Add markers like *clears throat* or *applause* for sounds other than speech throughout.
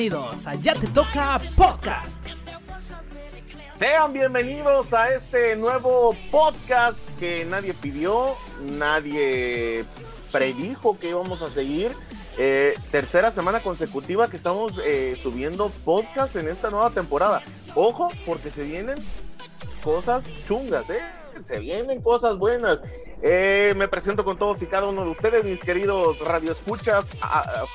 Bienvenidos a Ya Te Toca Podcast. Sean bienvenidos a este nuevo podcast que nadie pidió, nadie predijo que íbamos a seguir. Eh, tercera semana consecutiva que estamos eh, subiendo podcast en esta nueva temporada. Ojo, porque se vienen cosas chungas, ¿eh? Se vienen cosas buenas. Eh, me presento con todos y cada uno de ustedes, mis queridos radioescuchas,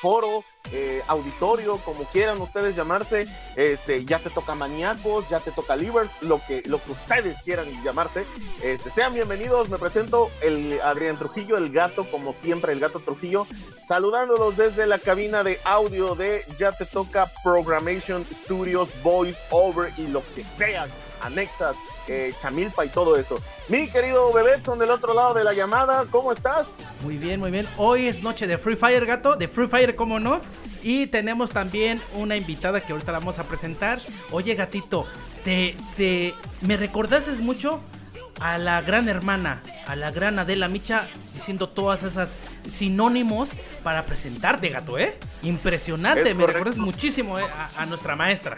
foro, eh, auditorio, como quieran ustedes llamarse. Este, ya te toca maníacos, ya te toca livers, lo que, lo que ustedes quieran llamarse. Este, sean bienvenidos. Me presento el Adrián Trujillo, el gato, como siempre, el gato Trujillo, saludándolos desde la cabina de audio de Ya te toca Programmation Studios, Voice Over y lo que sean anexas eh, Chamilpa y todo eso. Mi querido Bebetson del otro lado de la llamada, ¿cómo estás? Muy bien, muy bien. Hoy es noche de Free Fire, gato, de Free Fire, ¿cómo no? Y tenemos también una invitada que ahorita la vamos a presentar. Oye, gatito, te, te me recordaste mucho a la gran hermana, a la gran Adela Micha, diciendo todas esas sinónimos para presentarte, gato, ¿eh? Impresionante, me recuerdas muchísimo eh, a nuestra maestra.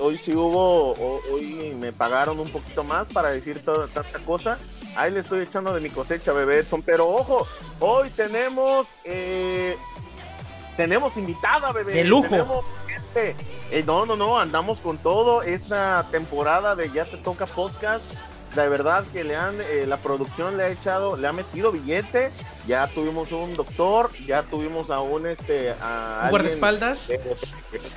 Hoy, sí hubo, hoy me pagaron un poquito más para decir toda, tanta cosa. Ahí le estoy echando de mi cosecha, bebé Edson. Pero ojo, hoy tenemos, eh, tenemos invitada, bebé. De lujo. Eh, no, no, no, andamos con todo. Esta temporada de Ya Te Toca Podcast de verdad que le han, eh, la producción le ha echado, le ha metido billete, ya tuvimos un doctor, ya tuvimos a un este a guardaespaldas.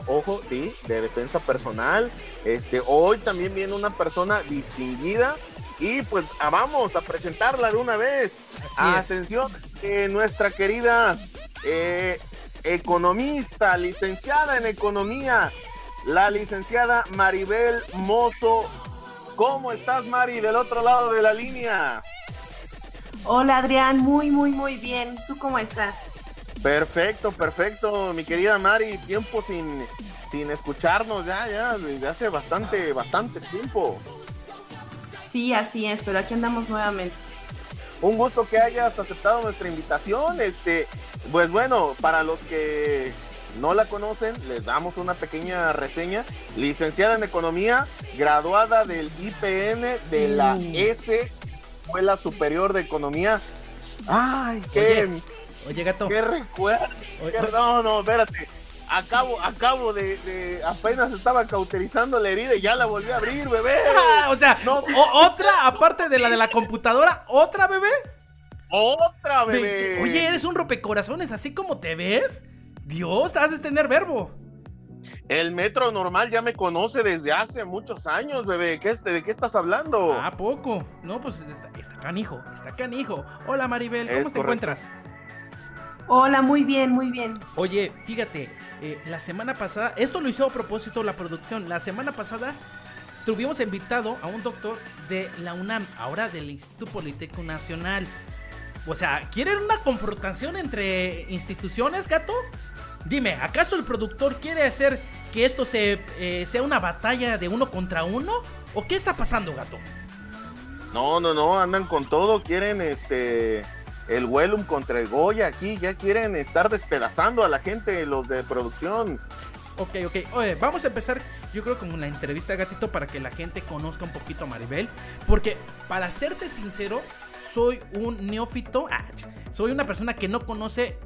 ojo, sí, de defensa personal. Este, hoy también viene una persona distinguida y pues ah, vamos a presentarla de una vez. Ascensión, eh, nuestra querida eh, economista, licenciada en economía, la licenciada Maribel Mozo ¿Cómo estás, Mari, del otro lado de la línea? Hola, Adrián, muy, muy, muy bien. ¿Tú cómo estás? Perfecto, perfecto, mi querida Mari. Tiempo sin, sin escucharnos ya, ya, desde hace bastante, bastante tiempo. Sí, así es, pero aquí andamos nuevamente. Un gusto que hayas aceptado nuestra invitación. Este, pues bueno, para los que no la conocen, les damos una pequeña reseña. Licenciada en Economía, graduada del IPN de la mm. S, Escuela Superior de Economía. Ay, qué. Oye, gato. Qué recuerdo. No, no, espérate. Acabo, acabo de, apenas estaba cauterizando la herida y ya la volví a abrir, bebé. *laughs* o sea, otra, aparte de la de la computadora, otra, bebé. Otra, bebé. Oye, eres un rompecorazones, así como te ves. Dios, has de tener verbo. El metro normal ya me conoce desde hace muchos años, bebé. ¿Qué, ¿De qué estás hablando? Ah, poco. No, pues está, está canijo, está canijo. Hola Maribel, ¿cómo te encuentras? Hola, muy bien, muy bien. Oye, fíjate, eh, la semana pasada, esto lo hizo a propósito la producción. La semana pasada tuvimos invitado a un doctor de la UNAM, ahora del Instituto Politécnico Nacional. O sea, ¿quieren una confrontación entre instituciones, gato? Dime, ¿acaso el productor quiere hacer que esto se, eh, sea una batalla de uno contra uno? ¿O qué está pasando, gato? No, no, no, andan con todo, quieren este el Wellum contra el Goya aquí, ya quieren estar despedazando a la gente, los de producción. Ok, ok. Oye, vamos a empezar, yo creo, con una entrevista, gatito, para que la gente conozca un poquito a Maribel. Porque, para serte sincero, soy un neófito. Ah, soy una persona que no conoce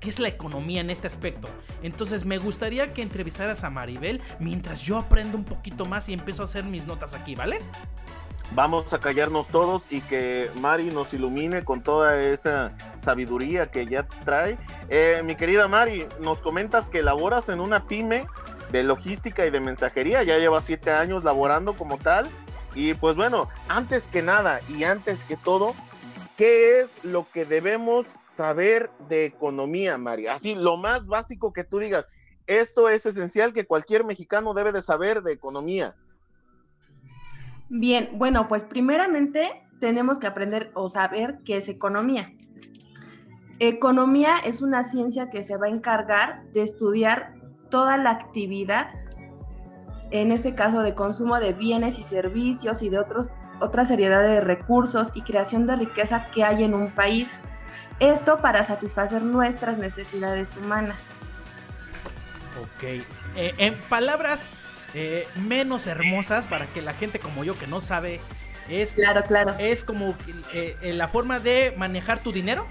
qué es la economía en este aspecto. Entonces me gustaría que entrevistaras a Maribel mientras yo aprendo un poquito más y empiezo a hacer mis notas aquí, ¿vale? Vamos a callarnos todos y que Mari nos ilumine con toda esa sabiduría que ya trae. Eh, mi querida Mari, nos comentas que laboras en una pyme de logística y de mensajería, ya llevas siete años laborando como tal. Y pues bueno, antes que nada y antes que todo, ¿Qué es lo que debemos saber de economía, María? Así, lo más básico que tú digas, esto es esencial que cualquier mexicano debe de saber de economía. Bien, bueno, pues primeramente tenemos que aprender o saber qué es economía. Economía es una ciencia que se va a encargar de estudiar toda la actividad, en este caso de consumo de bienes y servicios y de otros otra seriedad de recursos y creación de riqueza que hay en un país. Esto para satisfacer nuestras necesidades humanas. Ok. Eh, en palabras eh, menos hermosas, para que la gente como yo que no sabe, es, claro, claro. es como eh, la forma de manejar tu dinero.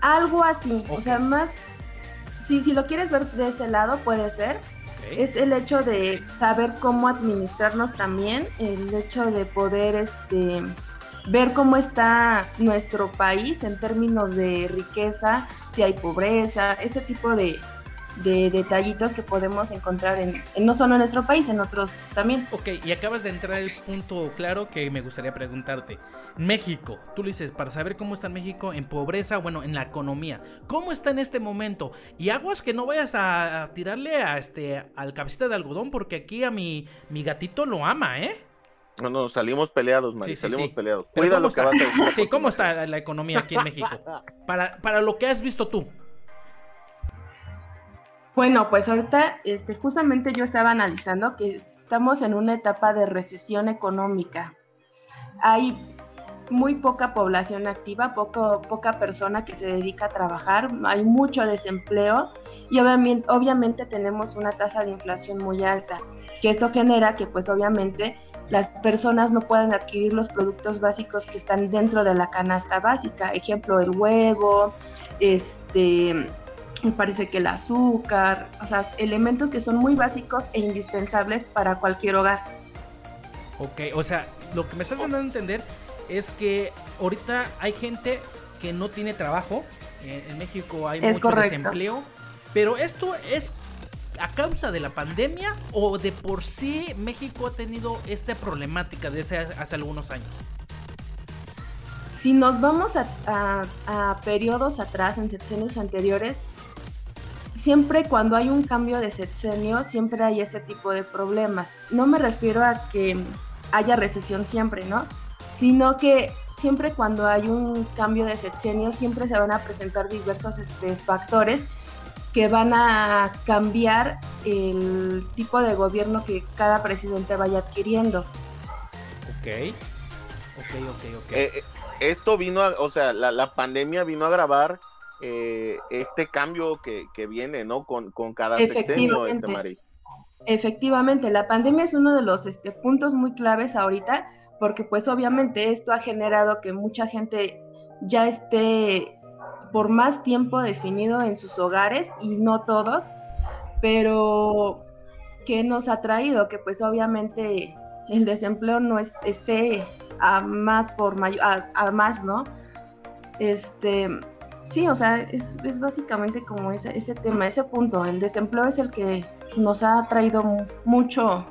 Algo así, o sea, más, si, si lo quieres ver de ese lado, puede ser. Es el hecho de saber cómo administrarnos también, el hecho de poder este, ver cómo está nuestro país en términos de riqueza, si hay pobreza, ese tipo de, de detallitos que podemos encontrar en, no solo en nuestro país, en otros también. Ok, y acabas de entrar el punto claro que me gustaría preguntarte. México, tú le dices, para saber cómo está México en pobreza, bueno, en la economía, ¿cómo está en este momento? Y aguas que no vayas a, tirarle a este al cabecita de algodón, porque aquí a mi, mi gatito lo ama, ¿eh? No, no, salimos peleados, Mari, salimos peleados. Cuida lo que vas a Sí, ¿cómo está la economía aquí en México? Para, para lo que has visto tú. Bueno, pues ahorita este, justamente yo estaba analizando que estamos en una etapa de recesión económica. Hay muy poca población activa, poco, poca persona que se dedica a trabajar, hay mucho desempleo y obviamente, obviamente tenemos una tasa de inflación muy alta, que esto genera que pues obviamente las personas no pueden adquirir los productos básicos que están dentro de la canasta básica, ejemplo el huevo, este me parece que el azúcar, o sea, elementos que son muy básicos e indispensables para cualquier hogar. Ok, o sea, lo que me estás dando a entender es que ahorita hay gente que no tiene trabajo, en México hay mucho desempleo, pero esto es a causa de la pandemia o de por sí México ha tenido esta problemática desde hace algunos años? Si nos vamos a, a periodos atrás, en sexenios anteriores, siempre cuando hay un cambio de sexenio, siempre hay ese tipo de problemas. No me refiero a que haya recesión siempre, ¿no? Sino que siempre cuando hay un cambio de sexenio, siempre se van a presentar diversos este, factores que van a cambiar el tipo de gobierno que cada presidente vaya adquiriendo. Ok, ok, ok, ok. Eh, eh, esto vino, a, o sea, la, la pandemia vino a agravar eh, este cambio que, viene, ¿no? Con, cada sexenio, este Mari. Efectivamente, la pandemia es uno de los este, puntos muy claves ahorita, porque pues obviamente esto ha generado que mucha gente ya esté por más tiempo definido en sus hogares y no todos, pero ¿qué nos ha traído? Que pues obviamente el desempleo no esté a más por mayor, a, a más, ¿no? Este, Sí, o sea, es, básicamente como ese, ese tema, ese punto. El desempleo es el que nos ha traído mucho,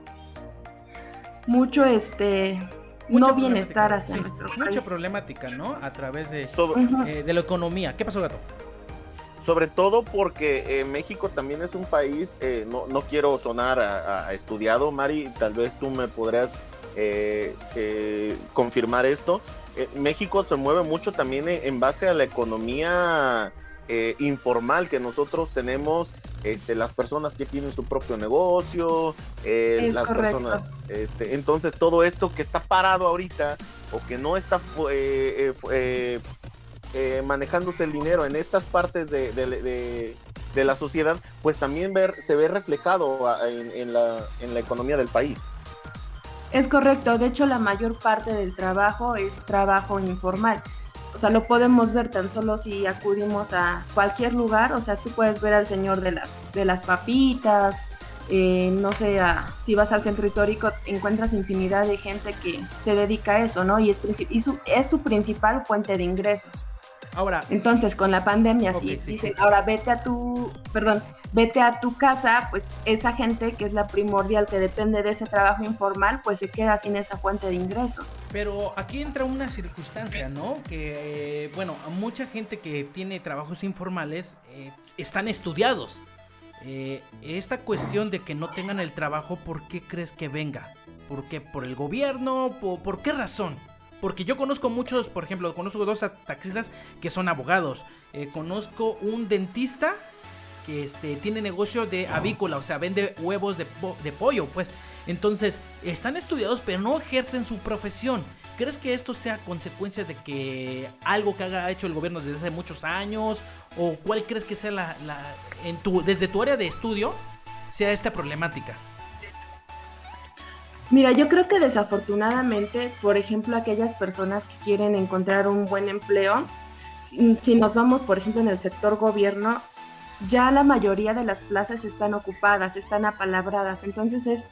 mucho este no bienestar hacia nuestro país. Mucha problemática, ¿no? A través de, eh, de la economía. ¿Qué pasó, Gato? Sobre todo porque eh, México también es un país, eh, no, no, quiero sonar a, estudiado, Mari, tal vez tú me podrás confirmar esto, eh, México se mueve mucho también en, base a la economía eh, informal que nosotros tenemos, este, las personas que tienen su propio negocio, eh, las personas, este, entonces todo esto que está parado ahorita o que no está manejándose el dinero en estas partes de, la sociedad, pues también ver, se ve reflejado en, la, en la economía del país. Es correcto, de hecho la mayor parte del trabajo es trabajo informal. O sea, lo podemos ver tan solo si acudimos a cualquier lugar, o sea, tú puedes ver al señor de las, de las papitas, eh, no sé, si vas al centro histórico encuentras infinidad de gente que se dedica a eso, ¿no? Y es, y su, es su principal fuente de ingresos. Ahora. Entonces, con la pandemia, sí, dicen, ahora vete a tu, perdón, vete a tu casa, pues esa gente que es la primordial que depende de ese trabajo informal, pues se queda sin esa fuente de ingreso. Pero aquí entra una circunstancia, ¿no? Que, bueno, mucha gente que tiene trabajos informales eh, están estudiados. Eh, esta cuestión de que no tengan el trabajo, ¿por qué crees que venga? ¿Por qué? ¿Por el gobierno? por qué razón? Porque yo conozco muchos, por ejemplo, conozco dos taxistas que son abogados. Eh, conozco un dentista que este, tiene negocio de avícola, o sea, vende huevos de, pollo, pues. Entonces, están estudiados, pero no ejercen su profesión. ¿Crees que esto sea consecuencia de que algo que haya hecho el gobierno desde hace muchos años? ¿O cuál crees que sea la, la en tu, desde tu área de estudio, sea esta problemática? Mira, yo creo que desafortunadamente, por ejemplo, aquellas personas que quieren encontrar un buen empleo, si, nos vamos, por ejemplo, en el sector gobierno, ya la mayoría de las plazas están ocupadas, están apalabradas, entonces es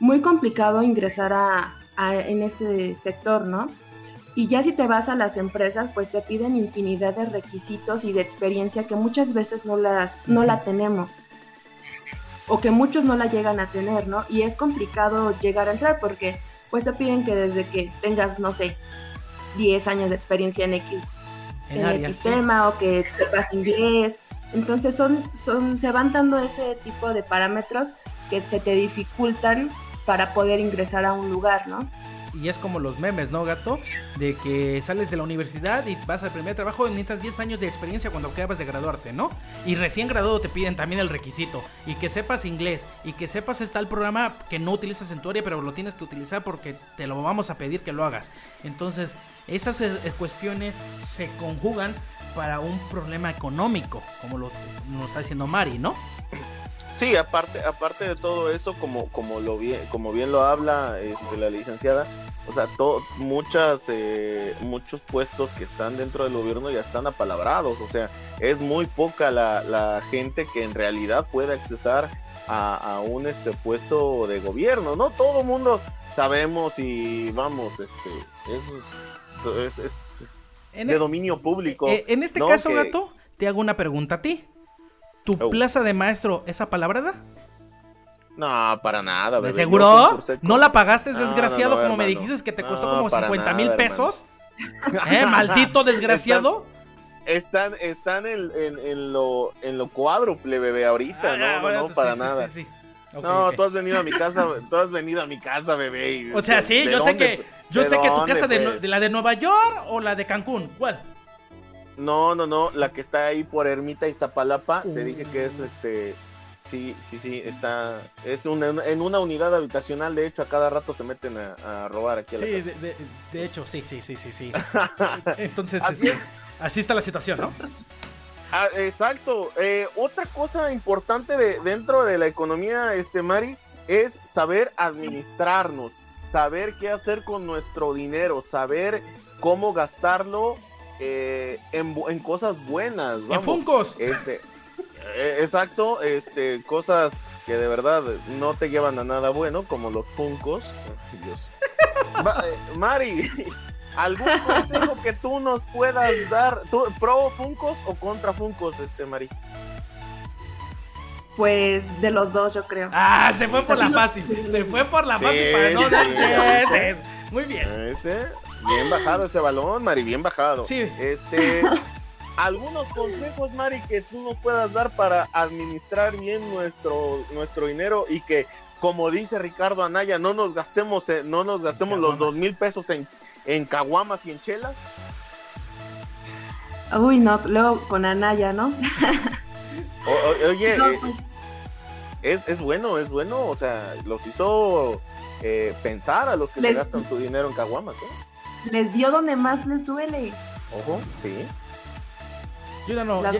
muy complicado ingresar a, en este sector, ¿no? Y ya si te vas a las empresas, pues te piden infinidad de requisitos y de experiencia que muchas veces no las no la tenemos o que muchos no la llegan a tener, ¿no? Y es complicado llegar a entrar porque pues te piden que desde que tengas, no sé, 10 años de experiencia en X, en, X tema o que sepas inglés. Entonces son, son, se van dando ese tipo de parámetros que se te dificultan para poder ingresar a un lugar, ¿no? Y es como los memes, ¿no, gato? De que sales de la universidad y vas al primer trabajo y necesitas 10 años de experiencia cuando acabas de graduarte, ¿no? Y recién graduado te piden también el requisito y que sepas inglés y que sepas está el programa que no utilizas en tu área, pero lo tienes que utilizar porque te lo vamos a pedir que lo hagas. Entonces, esas eh, cuestiones se conjugan para un problema económico, como lo nos está diciendo Mari, ¿no? Sí, aparte, aparte de todo eso, como, como lo bien, como bien lo habla este, la licenciada, o sea, muchas, eh, muchos puestos que están dentro del gobierno ya están apalabrados, o sea, es muy poca la, gente que en realidad puede accesar a, un este puesto de gobierno, ¿no? Todo mundo sabemos y vamos, este, es, es, de e dominio público. Eh, en este caso, gato, te hago una pregunta a ti. ¿Tu oh. plaza de maestro es apalabrada? No, para nada. ¿De seguro? ¿No la pagaste, desgraciado, como me dijiste que te costó como 50 mil pesos? ¿Eh? *laughs* Maldito desgraciado. Están, están, en, lo, en lo cuádruple, bebé, ahorita, ah, no, no, para nada. no, tú has venido a mi casa, *laughs* tú has venido a mi casa, bebé. o sea, sí, yo sé que, yo sé que tu casa de, pues? de, la de Nueva York o la de Cancún, ¿cuál? No, no, no, la que está ahí por Ermita Iztapalapa, te dije que es este sí, sí, sí, está es una, en una unidad habitacional, de hecho a cada rato se meten a, robar aquí a Sí, De, hecho, sí, sí, sí, sí, sí. *laughs* Entonces, así, así está la situación, ¿no? Ah, exacto. Eh, otra cosa importante de, dentro de la economía, este Mari, es saber administrarnos, saber qué hacer con nuestro dinero, saber cómo gastarlo eh, en, cosas buenas. Vamos. En Funcos. Este, eh, exacto, este, cosas que de verdad no te llevan a nada bueno, como los Funcos. Dios. Eh, Mari, ¿algún *laughs* consejo que tú nos puedas dar? ¿Pro Funcos o contra Funcos, este, Mari? Pues de los dos, yo creo. Ah, se fue por la fácil. Se fue por la fácil para no darse. Muy bien. Este, Bien bajado ese balón, Mari, bien bajado. Sí. Este, *laughs* algunos consejos, Mari, que tú nos puedas dar para administrar bien nuestro, nuestro dinero y que, como dice Ricardo Anaya, no nos gastemos, eh, no nos gastemos los dos mil pesos en, en caguamas y en chelas. Uy, no, luego con Anaya, ¿no? oye, eh, pues. es, es bueno, es bueno, o sea, los hizo eh, pensar a los que se gastan su dinero en caguamas, ¿eh? Les dio donde más les duele. Ojo, sí. Yo ya no. Las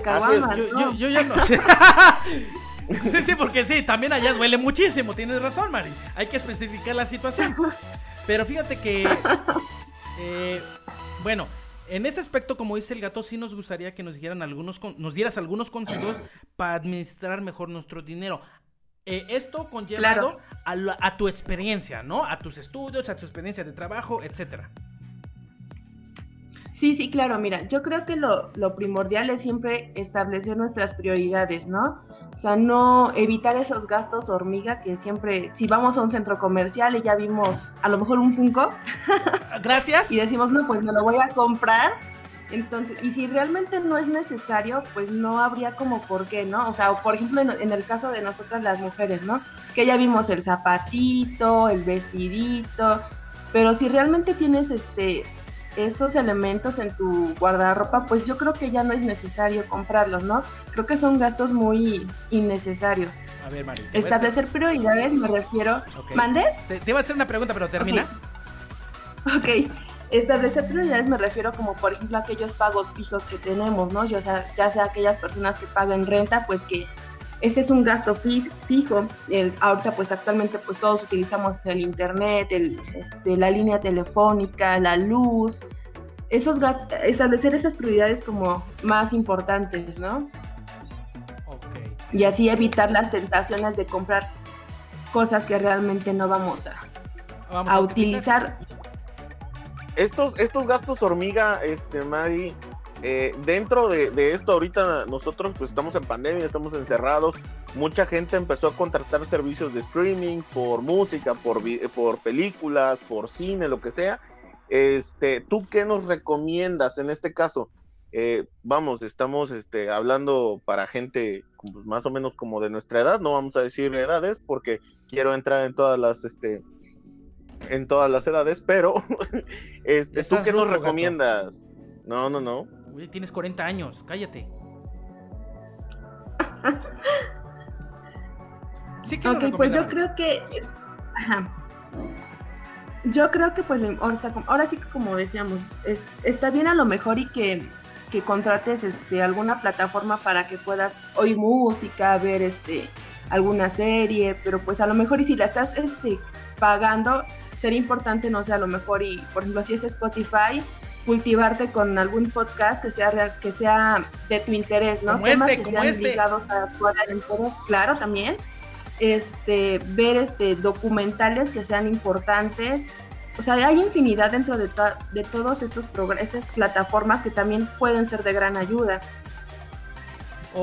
yo, ya no. *laughs* sí, sí, porque sí, también allá duele muchísimo. Tienes razón, Mari. Hay que especificar la situación. Pero fíjate que. Eh, bueno, en ese aspecto, como dice el gato, sí nos gustaría que nos dijeran algunos, nos dieras algunos consejos para administrar mejor nuestro dinero. Eh, esto conllevado a, a, tu experiencia, ¿no? A tus estudios, a tu experiencia de trabajo, etcétera. Sí, sí, claro, mira, yo creo que lo, primordial es siempre establecer nuestras prioridades, ¿no? O sea, no evitar esos gastos hormiga que siempre, si vamos a un centro comercial y ya vimos a lo mejor un Funko. *laughs* Gracias. y decimos, no, pues me lo voy a comprar. Entonces, y si realmente no es necesario, pues no habría como por qué, ¿no? O sea, por ejemplo, en, en el caso de nosotras las mujeres, ¿no? Que ya vimos el zapatito, el vestidito, pero si realmente tienes este esos elementos en tu guardarropa, pues yo creo que ya no es necesario comprarlos, ¿no? Creo que son gastos muy innecesarios. A ver, Mari. Establecer prioridades me refiero. ¿Mande? Te, iba a hacer una pregunta, pero termina. Ok. establecer prioridades me refiero como por ejemplo a aquellos pagos fijos que tenemos, ¿no? Yo, o sea, ya sea aquellas personas que pagan renta, pues que este es un gasto fijo. El, ahorita pues actualmente pues todos utilizamos el internet, el, este, la línea telefónica, la luz. Esos establecer esas prioridades como más importantes, ¿no? Y así evitar las tentaciones de comprar cosas que realmente no vamos a, a, utilizar. Estos, estos gastos hormiga, este, Mari, eh, dentro de, esto ahorita nosotros pues estamos en pandemia, estamos encerrados, mucha gente empezó a contratar servicios de streaming por música, por, por películas, por cine, lo que sea. Este, ¿Tú qué nos recomiendas en este caso? Eh, vamos, estamos este, hablando para gente pues, más o menos como de nuestra edad, no vamos a decir edades porque quiero entrar en todas las, este, en todas las edades, pero *laughs* este, ¿tú qué nos recomiendas? No, no, no. Tienes 40 años, cállate. sí que ok, pues yo creo que... Ajá. Yo creo que pues ahora, sí que como decíamos, está bien a lo mejor y que que contrates este, alguna plataforma para que puedas oír música, ver este, alguna serie, pero pues a lo mejor y si la estás este, pagando, sería importante, no sé, a lo mejor y por ejemplo si es Spotify, cultivarte con algún podcast que sea que sea de tu interés, ¿no? Temas este, que sean este. ligados a tu interés, claro, también. Este, ver este documentales que sean importantes, o sea, hay infinidad dentro de, de todos estos esas plataformas que también pueden ser de gran ayuda.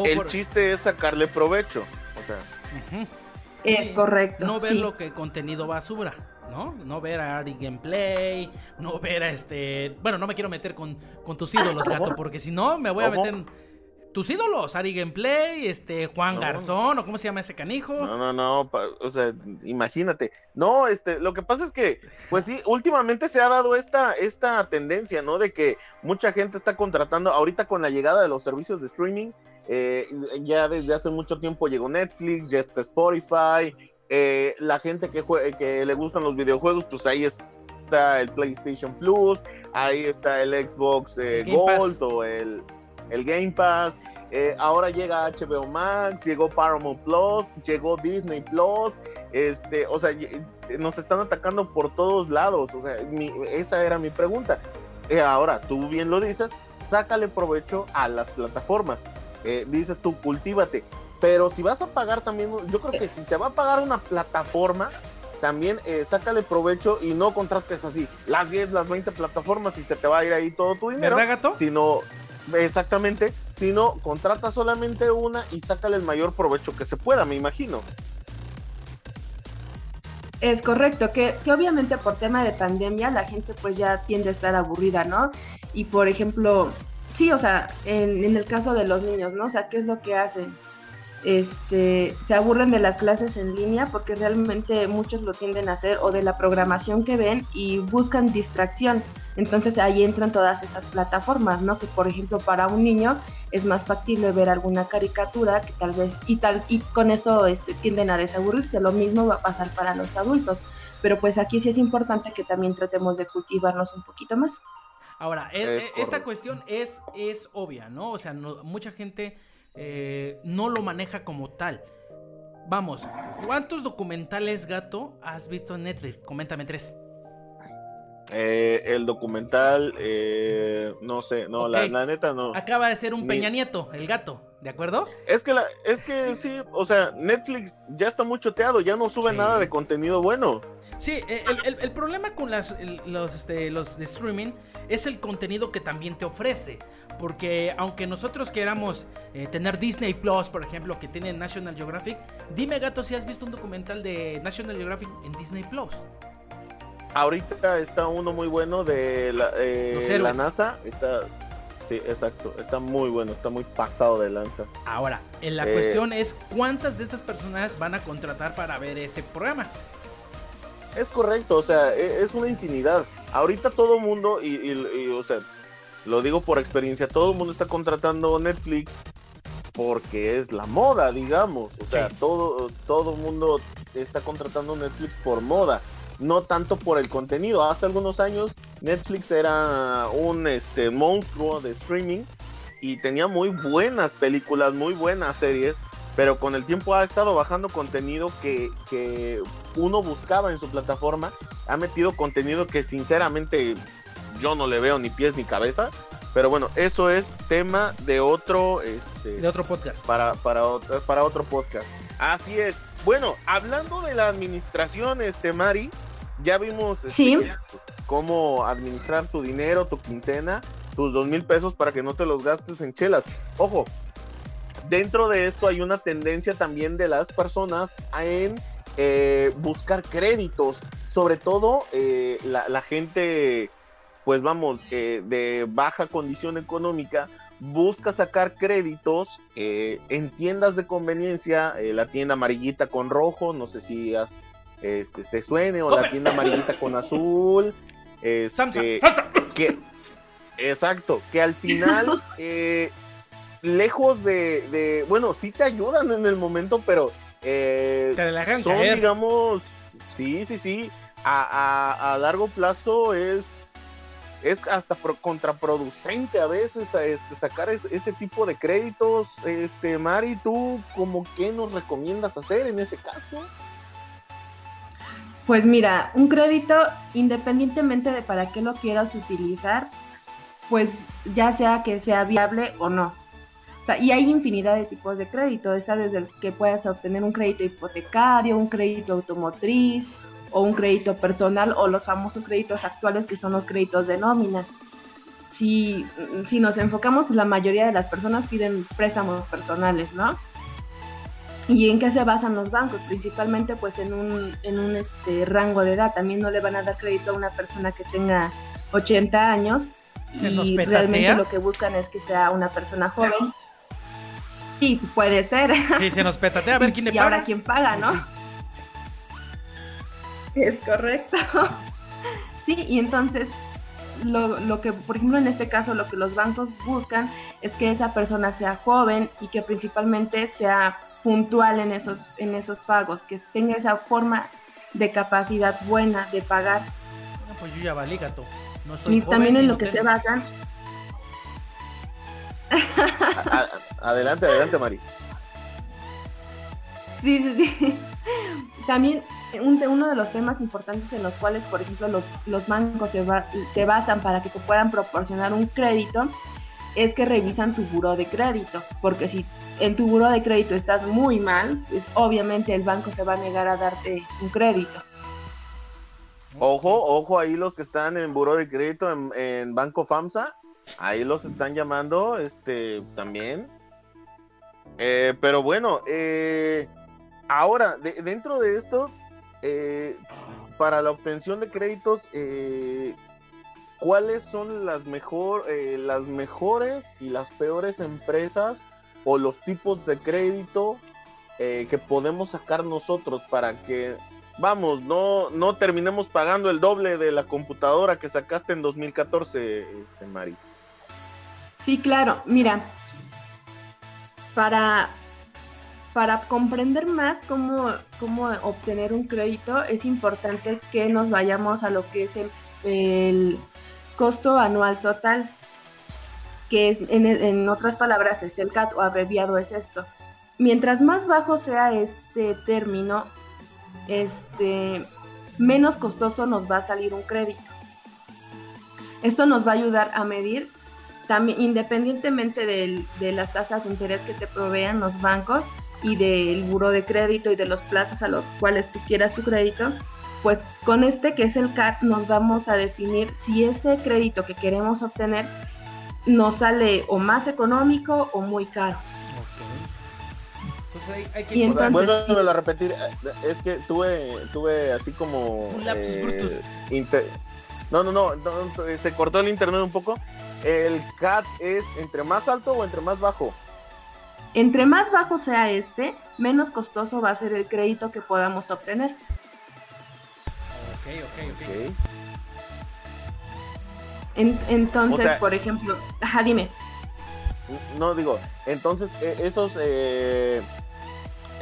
el chiste es sacarle provecho, o sea. Es correcto. No ver lo que contenido basura, ¿no? No ver a Ari Gameplay, no ver a este... Bueno, no me quiero meter con, con tus ídolos, gato, porque si no me voy a meter tus ídolos, Ari Gameplay, este, Juan Garzón, o cómo se llama ese canijo. No, no, no, o sea, imagínate. No, este, lo que pasa es que, pues sí, últimamente se ha dado esta, esta tendencia, ¿no? De que mucha gente está contratando, ahorita con la llegada de los servicios de streaming, eh, ya desde hace mucho tiempo llegó Netflix, ya está Spotify, eh, la gente que, que le gustan los videojuegos, pues ahí está el PlayStation Plus, ahí está el Xbox eh, Gold o el el Game Pass. Eh, ahora llega HBO Max, llegó Paramount Plus, llegó Disney Plus. Este, o sea, nos están atacando por todos lados. O sea, esa era mi pregunta. Eh, ahora, tú bien lo dices, sácale provecho a las plataformas. Dices tú, cultívate. Pero si vas a pagar también, yo creo que si se va a pagar una plataforma, también sácale provecho y no contrates así las 10, las 20 plataformas y se te va a ir ahí todo tu dinero. ¿Verdad, gato? Sino Exactamente, sino contrata solamente una y sácale el mayor provecho que se pueda, me imagino. Es correcto, que, obviamente por tema de pandemia la gente pues ya tiende a estar aburrida, ¿no? Y por ejemplo, sí, o sea, en, en el caso de los niños, ¿no? O sea, ¿qué es lo que hacen? Este, se aburren de las clases en línea porque realmente muchos lo tienden a hacer o de la programación que ven y buscan distracción. Entonces ahí entran todas esas plataformas, ¿no? Que por ejemplo para un niño es más factible ver alguna caricatura que tal vez y tal y con eso este, tienden a desaburrirse. Lo mismo va a pasar para los adultos. Pero pues aquí sí es importante que también tratemos de cultivarnos un poquito más. Ahora, e, e, esta cuestión es, es obvia, ¿no? O sea, mucha gente eh, no lo maneja como tal. Vamos, ¿cuántos documentales, gato, has visto en Netflix? Coméntame tres. Eh, el documental, eh, no sé, no, la, neta no. Acaba de ser un Peña Nieto, el gato, ¿de acuerdo? Es que, la, es que sí, o sea, Netflix ya está muy choteado, ya no sube nada de contenido bueno. Sí, el, problema con las, los, este, los de streaming es el contenido que también te ofrece. Porque aunque nosotros queramos eh, tener Disney Plus, por ejemplo, que tiene National Geographic, dime gato si has visto un documental de National Geographic en Disney Plus. Ahorita está uno muy bueno de la, eh, la NASA. Está, sí, exacto. Está muy bueno, está muy pasado de lanza. Ahora, la eh, cuestión es cuántas de estas personas van a contratar para ver ese programa. Es correcto, o sea, e, es una infinidad. Ahorita todo mundo, y, y o sea, lo digo por experiencia, todo el mundo está contratando Netflix porque es la moda, digamos. O sea, todo todo el mundo está contratando Netflix por moda, no tanto por el contenido. Hace algunos años Netflix era un este, monstruo de streaming y tenía muy buenas películas, muy buenas series, pero con el tiempo ha estado bajando contenido que, que uno buscaba en su plataforma. Ha metido contenido que sinceramente yo no le veo ni pies ni cabeza. Pero bueno, eso es tema de otro, este, de otro podcast. Para, para, otro, para otro podcast. Así es. Bueno, hablando de la administración, este Mari, ya vimos este, pues, cómo administrar tu dinero, tu quincena, tus dos mil pesos para que no te los gastes en chelas. Ojo, dentro de esto hay una tendencia también de las personas en eh, buscar créditos, sobre todo eh, la, la gente pues vamos, eh, de baja condición económica, busca sacar créditos eh, en tiendas de conveniencia, eh, la tienda amarillita con rojo, no sé si este, te suene, o la tienda amarillita con azul. Este, que, exacto, que al final, *laughs* lejos de, bueno, sí te ayudan en el momento, pero son, digamos, sí, sí, sí, a largo plazo es es hasta contraproducente a veces este, sacar ese tipo de créditos. Este, Mari, ¿tú como qué nos recomiendas hacer en ese caso? Pues mira, un crédito, independientemente de para qué lo quieras utilizar, pues ya sea que sea viable o no. O sea, y hay infinidad de tipos de crédito. Está desde el que puedas obtener un crédito hipotecario, un crédito automotriz, o un crédito personal o los famosos créditos actuales que son los créditos de nómina. Si, si nos enfocamos, pues la mayoría de las personas piden préstamos personales, ¿no? ¿Y en qué se basan los bancos? Principalmente pues en un, en un este, rango de edad. También no le van a dar crédito a una persona que tenga 80 años y realmente lo que buscan es que sea una persona joven. Sí, pues puede ser. Sí, se nos petatea a ver *laughs* quién le paga. Y ahora quién paga, ¿no? Es correcto. *laughs* Sí, y entonces lo, lo, que, por ejemplo, en este caso, lo que los bancos buscan es que esa persona sea joven y que principalmente sea puntual en esos, en esos pagos, que tenga esa forma de capacidad buena de pagar. pues yo ya valí, gato. y también en lo que se basan. Adelante, adelante, Mari. Sí, sí, sí. *laughs* También uno de los temas importantes en los cuales, por ejemplo, los, los bancos se, se basan para que te puedan proporcionar un crédito es que revisan tu buro de crédito, porque si en tu buro de crédito estás muy mal, pues obviamente el banco se va a negar a darte un crédito. Ojo, ojo ahí los que están en buro de crédito en, Banco FAMSA, ahí los están llamando, este, también. Eh, pero bueno, eh, ahora, dentro de esto, eh, para la obtención de créditos, eh, ¿cuáles son las, mejor, eh, las mejores y las peores empresas o los tipos de crédito que podemos sacar nosotros para que, vamos, no, no terminemos pagando el doble de la computadora que sacaste en 2014, este, Mari? Sí, claro, mira, para, para comprender más cómo, cómo obtener un crédito, es importante que nos vayamos a lo que es el, costo anual total, que es, en, otras palabras es el CAT o abreviado es esto. Mientras más bajo sea este término, este, menos costoso nos va a salir un crédito. Esto nos va a ayudar a medir, también, independientemente de las tasas de interés que te provean los bancos, y del buro de crédito y de los plazos a los cuales tú quieras tu crédito, pues con este que es el CAT nos vamos a definir si ese crédito que queremos obtener nos sale o más económico o muy caro. Pues hay, que... Y entonces, a repetir, eh, es que tuve, tuve así como... Un lapsus eh, brutus. No, no, no, se cortó el internet un poco. ¿El CAT es entre más alto o entre más bajo? Entre más bajo sea este, menos costoso va a ser el crédito que podamos obtener. Ok, ok, ok. entonces, por ejemplo, ajá, dime. No digo, entonces e, esos eh,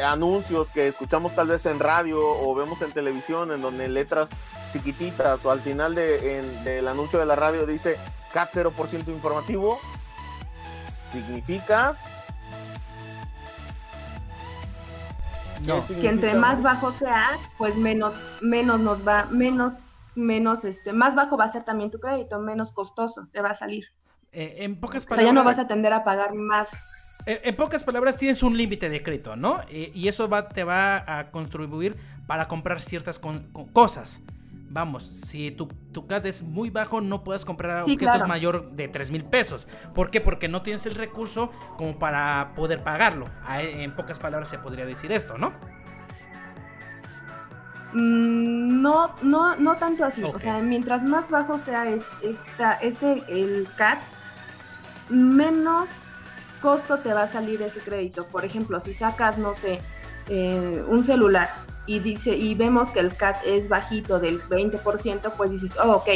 anuncios que escuchamos tal vez en radio o vemos en televisión en donde letras chiquititas o al final de, del anuncio de la radio dice CAT 0% informativo, significa que entre más bajo sea, pues menos, menos nos va, menos, menos, este, más bajo va a ser también tu crédito, menos costoso te va a salir. Eh, en pocas palabras. O sea, ya no vas a tender a pagar más. En, pocas palabras, tienes un límite de crédito, ¿no? Eh, y eso va, te va a contribuir para comprar ciertas cosas. Vamos, si tu, tu CAD es muy bajo, no puedes comprar objetos mayor de 3 mil pesos. ¿Por qué? Porque no tienes el recurso como para poder pagarlo. En pocas palabras se podría decir esto, ¿no? Mm, no, no, no tanto así. O sea, mientras más bajo sea esta, este, el CAD, menos costo te va a salir ese crédito. Por ejemplo, si sacas, no sé, eh, un celular y dice y vemos que el CAT es bajito del 20%, pues dices, oh, ok,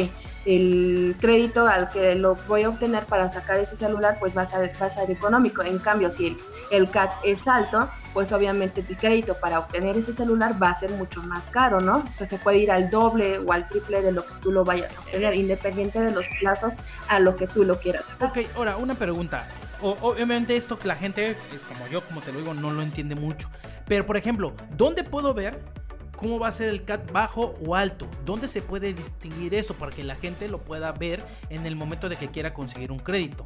el crédito al que lo voy a obtener para sacar ese celular, pues va a ser, va a ser económico. En cambio, si el, el, CAT es alto, pues obviamente tu crédito para obtener ese celular va a ser mucho más caro, ¿no? O sea, se puede ir al doble o al triple de lo que tú lo vayas a obtener, independiente de los plazos a lo que tú lo quieras sacar. Ok, ahora, una pregunta. obviamente esto que la gente, como yo, como te lo digo, no lo entiende mucho. Pero, por ejemplo, ¿dónde puedo ver cómo va a ser el CAT bajo o alto? ¿Dónde se puede distinguir eso para que la gente lo pueda ver en el momento de que quiera conseguir un crédito?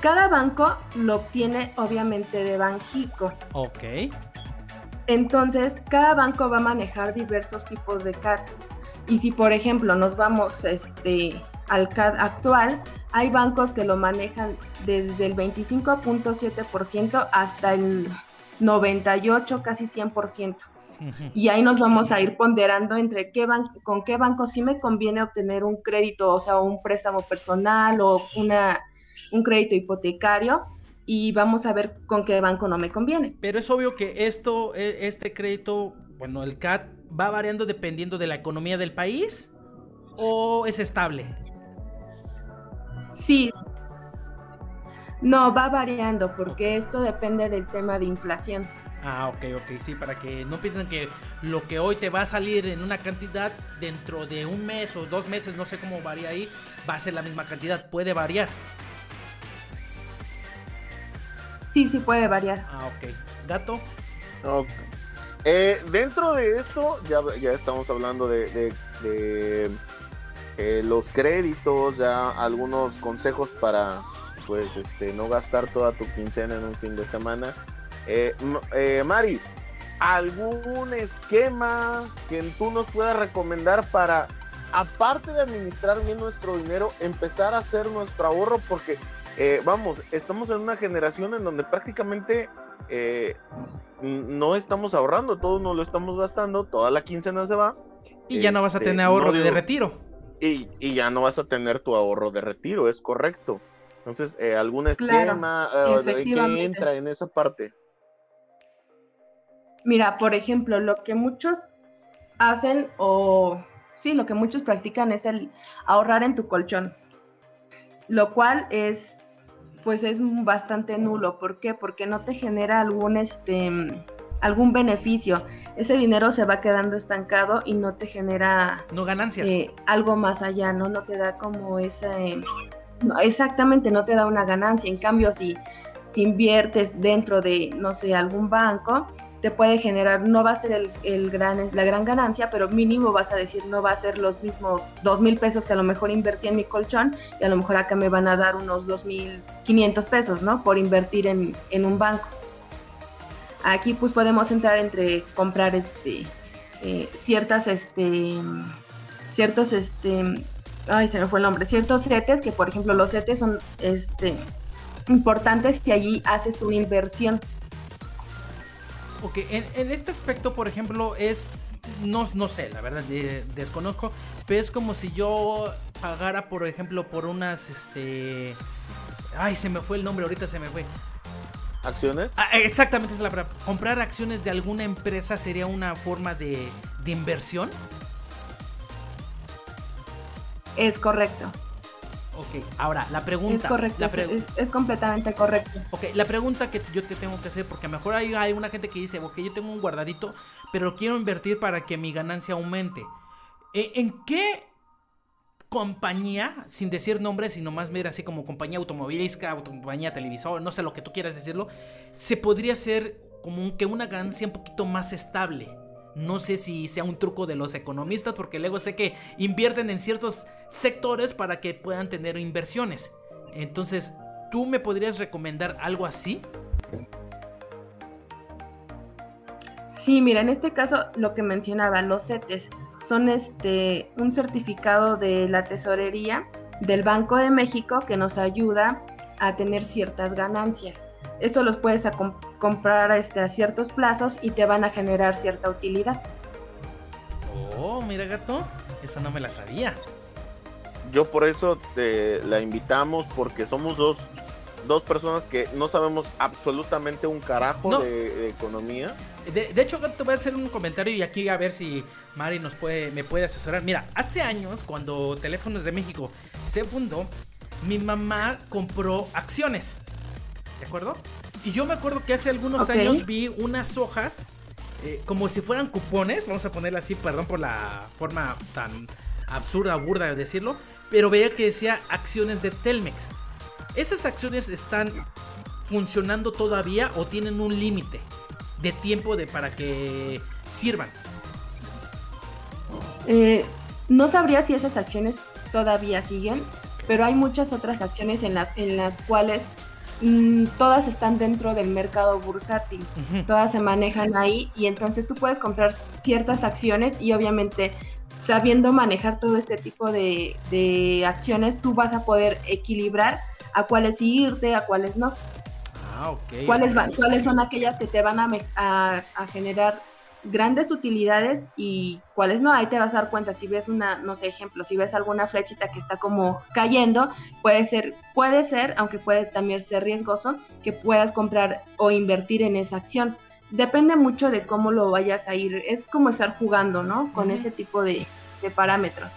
Cada banco lo obtiene obviamente de Banjico. Ok. Entonces, cada banco va a manejar diversos tipos de CAT. Y si, por ejemplo, nos vamos este, al CAD actual, hay bancos que lo manejan desde el 25.7% hasta el 98, casi 100%. Y ahí nos vamos a ir ponderando entre qué con qué banco sí me conviene obtener un crédito, o sea, un préstamo personal o una, un crédito hipotecario y vamos a ver con qué banco no me conviene. Pero es obvio que esto, e, este crédito, bueno, el CAT va variando dependiendo de la economía del país o es estable. Sí, no, va variando porque esto depende del tema de inflación. Ah, ok, ok, sí, para que no piensen que lo que hoy te va a salir en una cantidad dentro de un mes o dos meses, no sé cómo varía ahí, va a ser la misma cantidad, puede variar. Sí, sí puede variar. Ah, ok. ¿Gato? Ok. Eh, dentro de esto, ya, ya estamos hablando de, eh, los créditos, ya algunos consejos para, pues este, no gastar toda tu quincena en un fin de semana. Eh, eh, Mari, ¿algún esquema que tú nos puedas recomendar para, aparte de administrar bien nuestro dinero, empezar a hacer nuestro ahorro? Porque, eh, vamos, estamos en una generación en donde prácticamente no estamos ahorrando, todo nos lo estamos gastando, toda la quincena se va. Y ya no vas a este, tener ahorro de retiro. Y, y, ya no vas a tener tu ahorro de retiro, es correcto. Entonces, eh, ¿algún esquema eh, que entra en esa parte? Mira, por ejemplo, lo que muchos hacen o sí, lo que muchos practican es el ahorrar en tu colchón, lo cual es pues es bastante nulo. ¿Por qué? Porque no te genera algún este algún beneficio. Ese dinero se va quedando estancado y no te genera no ganancias. Eh, algo más allá, ¿no? No te da como ese exactamente, no te da una ganancia. En cambio, si, si inviertes dentro de, no sé, algún banco, te puede generar, no va a ser el, gran, la gran ganancia, pero mínimo vas a decir, no va a ser los mismos dos mil pesos que a lo mejor invertí en mi colchón y a lo mejor acá me van a dar unos dos mil quinientos pesos, ¿no? Por invertir en, en, un banco. Aquí pues podemos entrar entre comprar este, eh, ciertas, este, ciertos, este, ay, se me fue el nombre, ciertos CETES, que por ejemplo los CETES son este, importantes y allí haces una inversión. Ok, en, este aspecto, por ejemplo, es, no, no sé, la verdad, desconozco, pero es como si yo pagara, por ejemplo, por unas, este, ay, se me fue el nombre, ahorita se me fue. ¿Acciones? Ah, exactamente, es la palabra. Comprar acciones de alguna empresa sería una forma de, de inversión. Es correcto. Ok, ahora la pregunta. Es correcto, es, completamente correcto. Ok, la pregunta que yo te tengo que hacer, porque a lo mejor hay, hay una gente que dice, ok, yo tengo un guardadito, pero quiero invertir para que mi ganancia aumente. ¿e- ¿En qué compañía, sin decir nombres, sino más bien así como compañía automovilística, compañía televisor, no sé lo que tú quieras decirlo, se podría hacer como un- que una ganancia un poquito más estable? No sé si sea un truco de los economistas, porque luego sé que invierten en ciertos sectores para que puedan tener inversiones. Entonces, ¿tú me podrías recomendar algo así? Sí, mira, en este caso lo que mencionaba, los CETES son este un certificado de la tesorería del Banco de México que nos ayuda a tener ciertas ganancias. Eso los puedes a comprar este, a ciertos plazos y te van a generar cierta utilidad. Oh, mira gato, esa no me la sabía. Yo por eso te la invitamos porque somos dos, dos personas que no sabemos absolutamente un carajo No. de, de economía. De, de hecho, Gato, voy a hacer un comentario y aquí a ver si Mari nos puede, me puede asesorar. Mira, hace años, cuando Teléfonos de México se fundó, mi mamá compró acciones. ¿De acuerdo? Y yo me acuerdo que hace algunos años vi unas hojas eh, como si fueran cupones, vamos a ponerla así, perdón por la forma tan absurda, burda de decirlo, pero veía que decía acciones de Telmex. ¿Esas acciones están funcionando todavía o tienen un límite de tiempo de para que sirvan? Eh, no sabría si esas acciones todavía siguen, pero hay muchas otras acciones en las, en las cuales mm, todas están dentro del mercado bursátil. Todas se manejan ahí y entonces tú puedes comprar ciertas acciones y obviamente sabiendo manejar todo este tipo de, de acciones tú vas a poder equilibrar a cuáles irte, a cuáles no, Ah, ok. cuáles, van, cuáles son aquellas que te van a- a generar grandes utilidades y cuáles no, ahí te vas a dar cuenta si ves una, no sé, ejemplo, si ves alguna flechita que está como cayendo, puede ser, puede ser, aunque puede también ser riesgoso, que puedas comprar o invertir en esa acción. Depende mucho de cómo lo vayas a ir, es como estar jugando, ¿no? Con ese tipo de, de parámetros.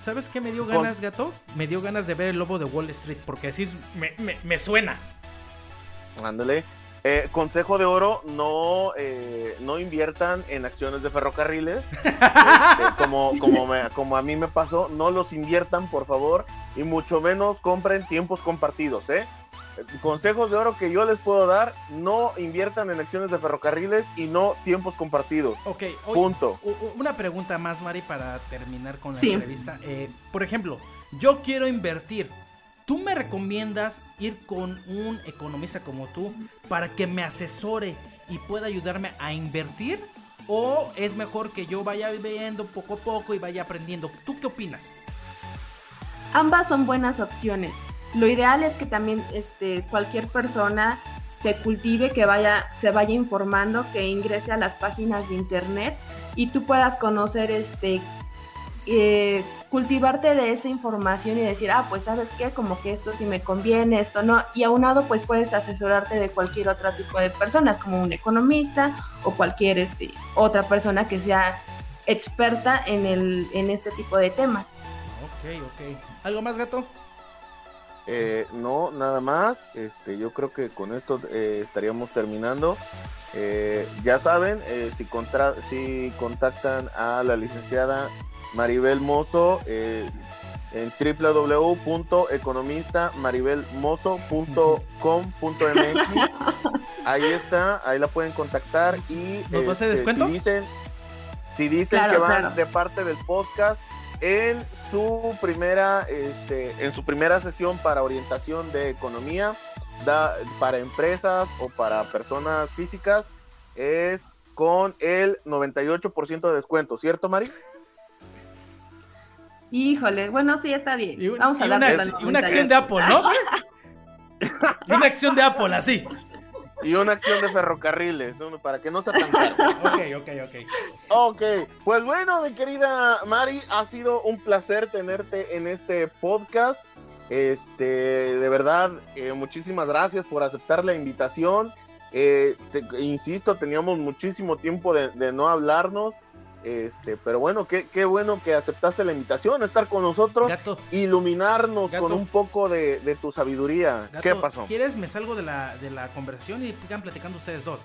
¿Sabes qué me dio ganas, gato? Me dio ganas de ver el lobo de Wall Street, porque así me, me- me suena. Ándale. Eh, consejo de oro, no, eh, no inviertan en acciones de ferrocarriles. *laughs* Este, como, como, me- como a mí me pasó, no los inviertan, por favor. Y mucho menos compren tiempos compartidos, ¿eh? Consejos de oro que yo les puedo dar, no inviertan en acciones de ferrocarriles y no tiempos compartidos. Ok, oye, Punto. una pregunta más, Mari, para terminar con la Sí. entrevista. Eh, por ejemplo, yo quiero invertir. ¿Tú me recomiendas ir con un economista como tú para que me asesore y pueda ayudarme a invertir? ¿O es mejor que yo vaya viendo poco a poco y vaya aprendiendo? ¿Tú qué opinas? Ambas son buenas opciones. Lo ideal es que también este, cualquier persona se cultive, que vaya, se vaya informando, que ingrese a las páginas de internet y tú puedas conocer, este, eh, cultivarte de esa información y decir, ah, pues sabes qué, como que esto sí me conviene, esto no. Y aunado, pues puedes asesorarte de cualquier otro tipo de personas, como un economista o cualquier este, otra persona que sea experta en, el, en este tipo de temas. Ok, ok. ¿Algo más, gato? Eh, no, nada más. Este, yo creo que con esto eh, estaríamos terminando. Eh, ya saben, eh, si, contra- si contactan a la licenciada Maribel Mozo eh, en www.economistamaribelmozo.com.mx ahí está, ahí la pueden contactar y ¿Nos va a hacer este, si dicen, si dicen Claro, que van claro. de parte del podcast en su primera este, en su primera sesión para orientación de economía da, para empresas o para personas físicas es con el 98% de descuento, ¿cierto, Mari? Híjole, bueno, sí, está bien. Y, un- Vamos a y una, y una acción de. Apple, ¿no? *laughs* y una acción de Apple, así. Y una acción de ferrocarriles, para que no sea tan. *laughs* Ok, ok, ok. Ok, pues bueno, mi querida Mari, ha sido un placer tenerte en este podcast. Este, de verdad, eh, muchísimas gracias por aceptar la invitación. Eh, te- insisto, teníamos muchísimo tiempo de, de no hablarnos. Este, pero bueno, qué, qué bueno que aceptaste la invitación, estar con nosotros, Gato, iluminarnos Gato. con un poco de, de tu sabiduría. gato, ¿Qué pasó? ¿Quieres? Me salgo de la, de la conversación y sigan platicando ustedes dos.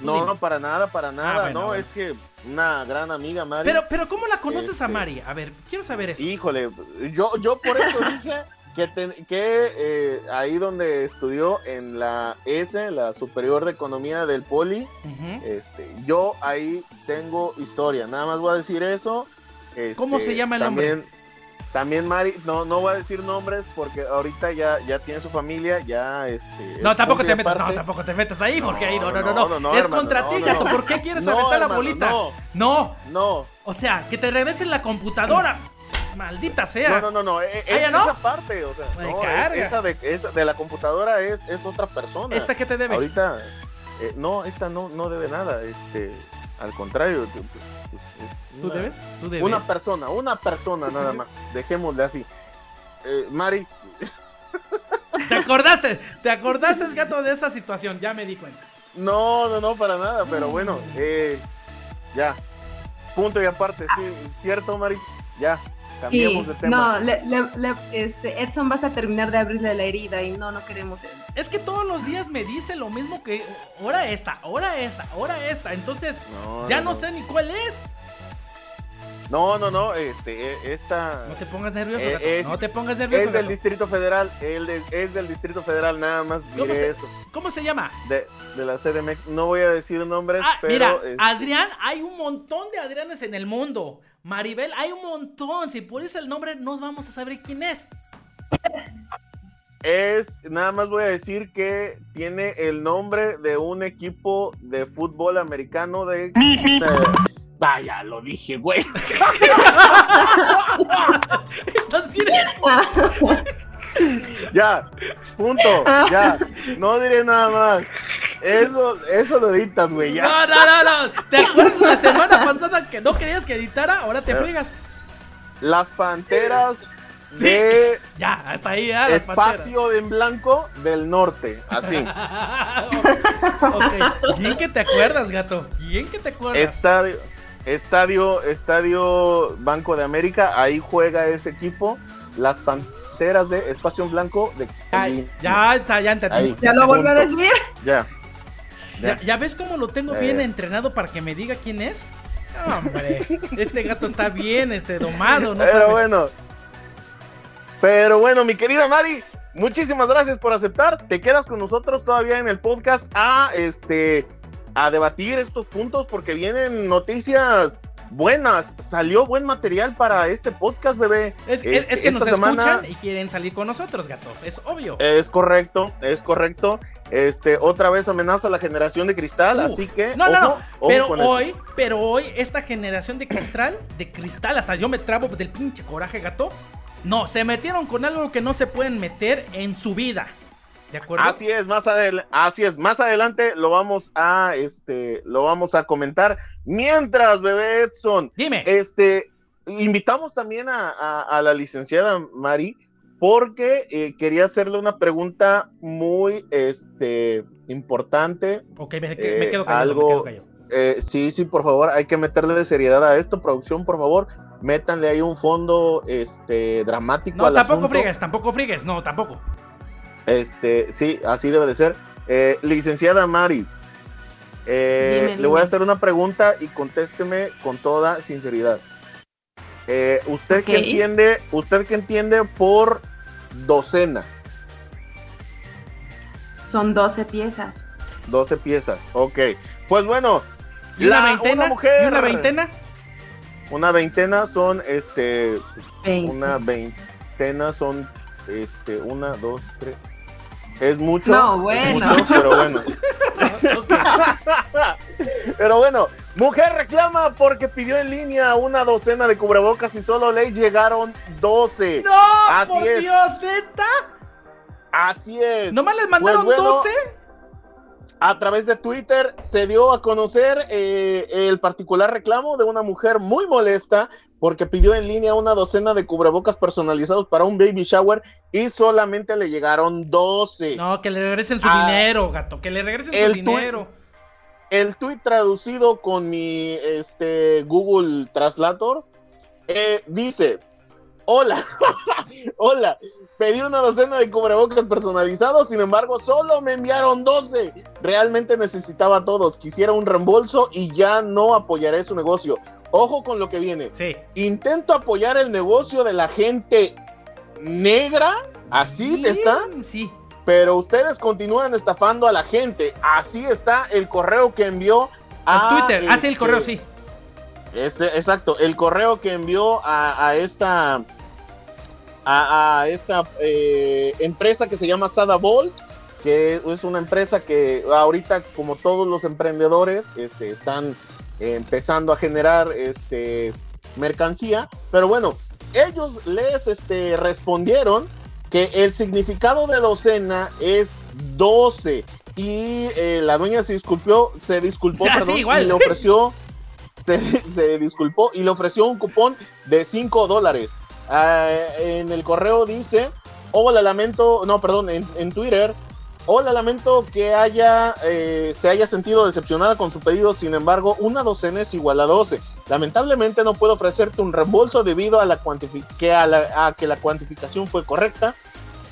No, no, para nada, para nada, bueno, no, bueno. es que una gran amiga, Mari. Pero, pero ¿cómo la conoces a Este- Mari? A ver, quiero saber eso. Híjole, yo, yo por eso *laughs* dije que, ten- que eh, ahí donde estudió en la S, la Superior de Economía del Poli, este, yo ahí tengo historia. Nada más voy a decir eso. Este, ¿Cómo se llama el también, También Mari, no, no voy a decir nombres porque ahorita ya, ya tiene su familia, ya este. No, tampoco te metas, no, tampoco te metas ahí, porque No, ahí no, no, no, no, no. no, no, es hermano, contra ti, gato. ¿Por qué quieres aventar la bolita? no. no. No, O sea, que te regresen la computadora. Maldita sea. no, no, no, no. eh, ¿Ah, ya es no? esa parte, o sea, Me no, carga. es- esa de, esa de la computadora es, es otra persona. ¿Esta que te debe? Ahorita, eh, no, esta no, no debe nada, este, al contrario. pues, es ¿Tú una- debes? ¿Tú debes? Una persona, una persona nada más, *laughs* dejémosle así. Eh, Mari, ¿Te acordaste? ¿Te acordaste, gato, de esa situación? Ya me di cuenta. no, no, no, para nada, pero bueno, eh, ya, punto y aparte, sí, cierto, Mari, ya, cambiemos Sí, de tema. no, le- le- le- este, Edson vas a terminar de abrirle la herida y no, no queremos eso. Es que todos los días me dice lo mismo que hora esta, hora esta, hora esta. Entonces, No, ya no, no, no. sé ni cuál es. No, no, no, este, eh, esta No te pongas nervioso, Eh, gato. es- no te pongas nervioso. es del gato. Distrito Federal, el de- es del Distrito Federal, nada más ¿Cómo diré se- eso, ¿Cómo se llama? de, de la CDMX, no voy a decir nombres, Ah, pero... mira, este, Adrián, hay un montón de Adrianes en el mundo. Maribel, hay un montón. Si por eso el nombre, no vamos a saber quién es. Es, nada más voy a decir que tiene el nombre de un equipo de fútbol americano de... vaya, lo dije, güey. *laughs* Estás bien. *laughs* *laughs* Ya, punto, ya. No diré nada más. Eso, eso lo editas, güey, ya. No, no, no, no. ¿Te acuerdas la semana pasada que no querías que editara? Ahora te Eh, friegas. Las panteras de Ya, hasta ahí, ya. las espacio en blanco del norte, así. panteras. *laughs* ok, bien que te acuerdas, gato. Bien que te acuerdas. Estadio, estadio, estadio Banco de América, ahí juega ese equipo. Las panteras de espacio en blanco de Ay, ya, ya, ya, entendí. ¿Ya lo volvió a decir? Ya. ¿Ya, ya ves cómo lo tengo bien Eh. entrenado para que me diga quién es? Hombre, este gato está bien, este domado, no Pero sabe. bueno. Pero bueno, mi querida Mari, muchísimas gracias por aceptar. Te quedas con nosotros todavía en el podcast a este a debatir estos puntos porque vienen noticias buenas. Salió buen material para este podcast, bebé. Es, es- Este, es que nos semana- escuchan y quieren salir con nosotros, gato. Es obvio. Es correcto, es correcto. Este, otra vez amenaza la generación de cristal, Uf. así que No, no, no. ojo, Pero eso. hoy, pero hoy, esta generación de cristal, de cristal, hasta yo me trabo del pinche coraje, gato. No, se metieron con algo que no se pueden meter en su vida. ¿De acuerdo? Así es, más adelante, así es, más adelante lo vamos a este lo vamos a comentar. Mientras, bebé Edson, Dime. este invitamos también a, a- a la licenciada Mari porque eh, quería hacerle una pregunta muy este importante. ok, me, me quedo eh, callado. algo- me quedo callado. Eh, sí, sí, por favor, hay que meterle seriedad a esto, producción, por favor, métanle ahí un fondo este dramático No, al tampoco asunto. friegues, tampoco friegues. No, tampoco. Este, sí, así debe de ser. Eh, licenciada Mari, eh, Dime, le voy a hacer una pregunta y contésteme con toda sinceridad. Eh, ¿Usted qué Ok. entiende? ¿Usted qué entiende por docena? Son 12 piezas. 12 piezas. Ok. Pues bueno, ¿Y una la- veintena? mujer- ¿Y una veintena? Una veintena son, este, pues, una veintena son, este, una, dos, tres. Es mucho. No, es bueno. mucho, pero bueno. *laughs* Pero bueno, mujer reclama porque pidió en línea una docena de cubrebocas y solo le llegaron 12. ¡No! Así ¡Por es. Dios, neta! Así es. ¿Nomás les mandaron Pues bueno, 12? A través de Twitter se dio a conocer eh, el particular reclamo de una mujer muy molesta porque pidió en línea una docena de cubrebocas personalizados para un baby shower y solamente le llegaron 12. No, que le regresen su Ah, dinero, gato. Que le regresen su dinero. El tweet traducido con mi este, Google Translator eh, dice: Hola, *laughs* hola, pedí una docena de cubrebocas personalizados, sin embargo, solo me enviaron 12. Realmente necesitaba todos. Quisiera un reembolso y ya no apoyaré su negocio. Ojo con lo que viene. Sí. Intento apoyar el negocio de la gente negra. Así está. Sí. Pero ustedes continúan estafando a la gente. Así está el correo que envió a. Twitter. Ah, sí, el este, correo, sí. Ese, exacto, el correo que envió a, a esta a, a esta eh, empresa que se llama Sada Volt, que es una empresa que ahorita, como todos los emprendedores, este, están empezando a generar este, mercancía. Pero bueno, ellos les este, respondieron que el significado de docena es 12. Y eh, la dueña se disculpó, se disculpó *laughs* Ah, sí, perdón, igual. y le ofreció, *laughs* se, se disculpó y le ofreció un cupón de 5 dólares. Ah, en el correo dice, hola, lamento, no, perdón, en, en Twitter, hola, lamento que haya, eh, se haya sentido decepcionada con su pedido, sin embargo, una docena es igual a 12. Lamentablemente no puedo ofrecerte un reembolso debido a, la que, a, la- que la cuantificación fue correcta.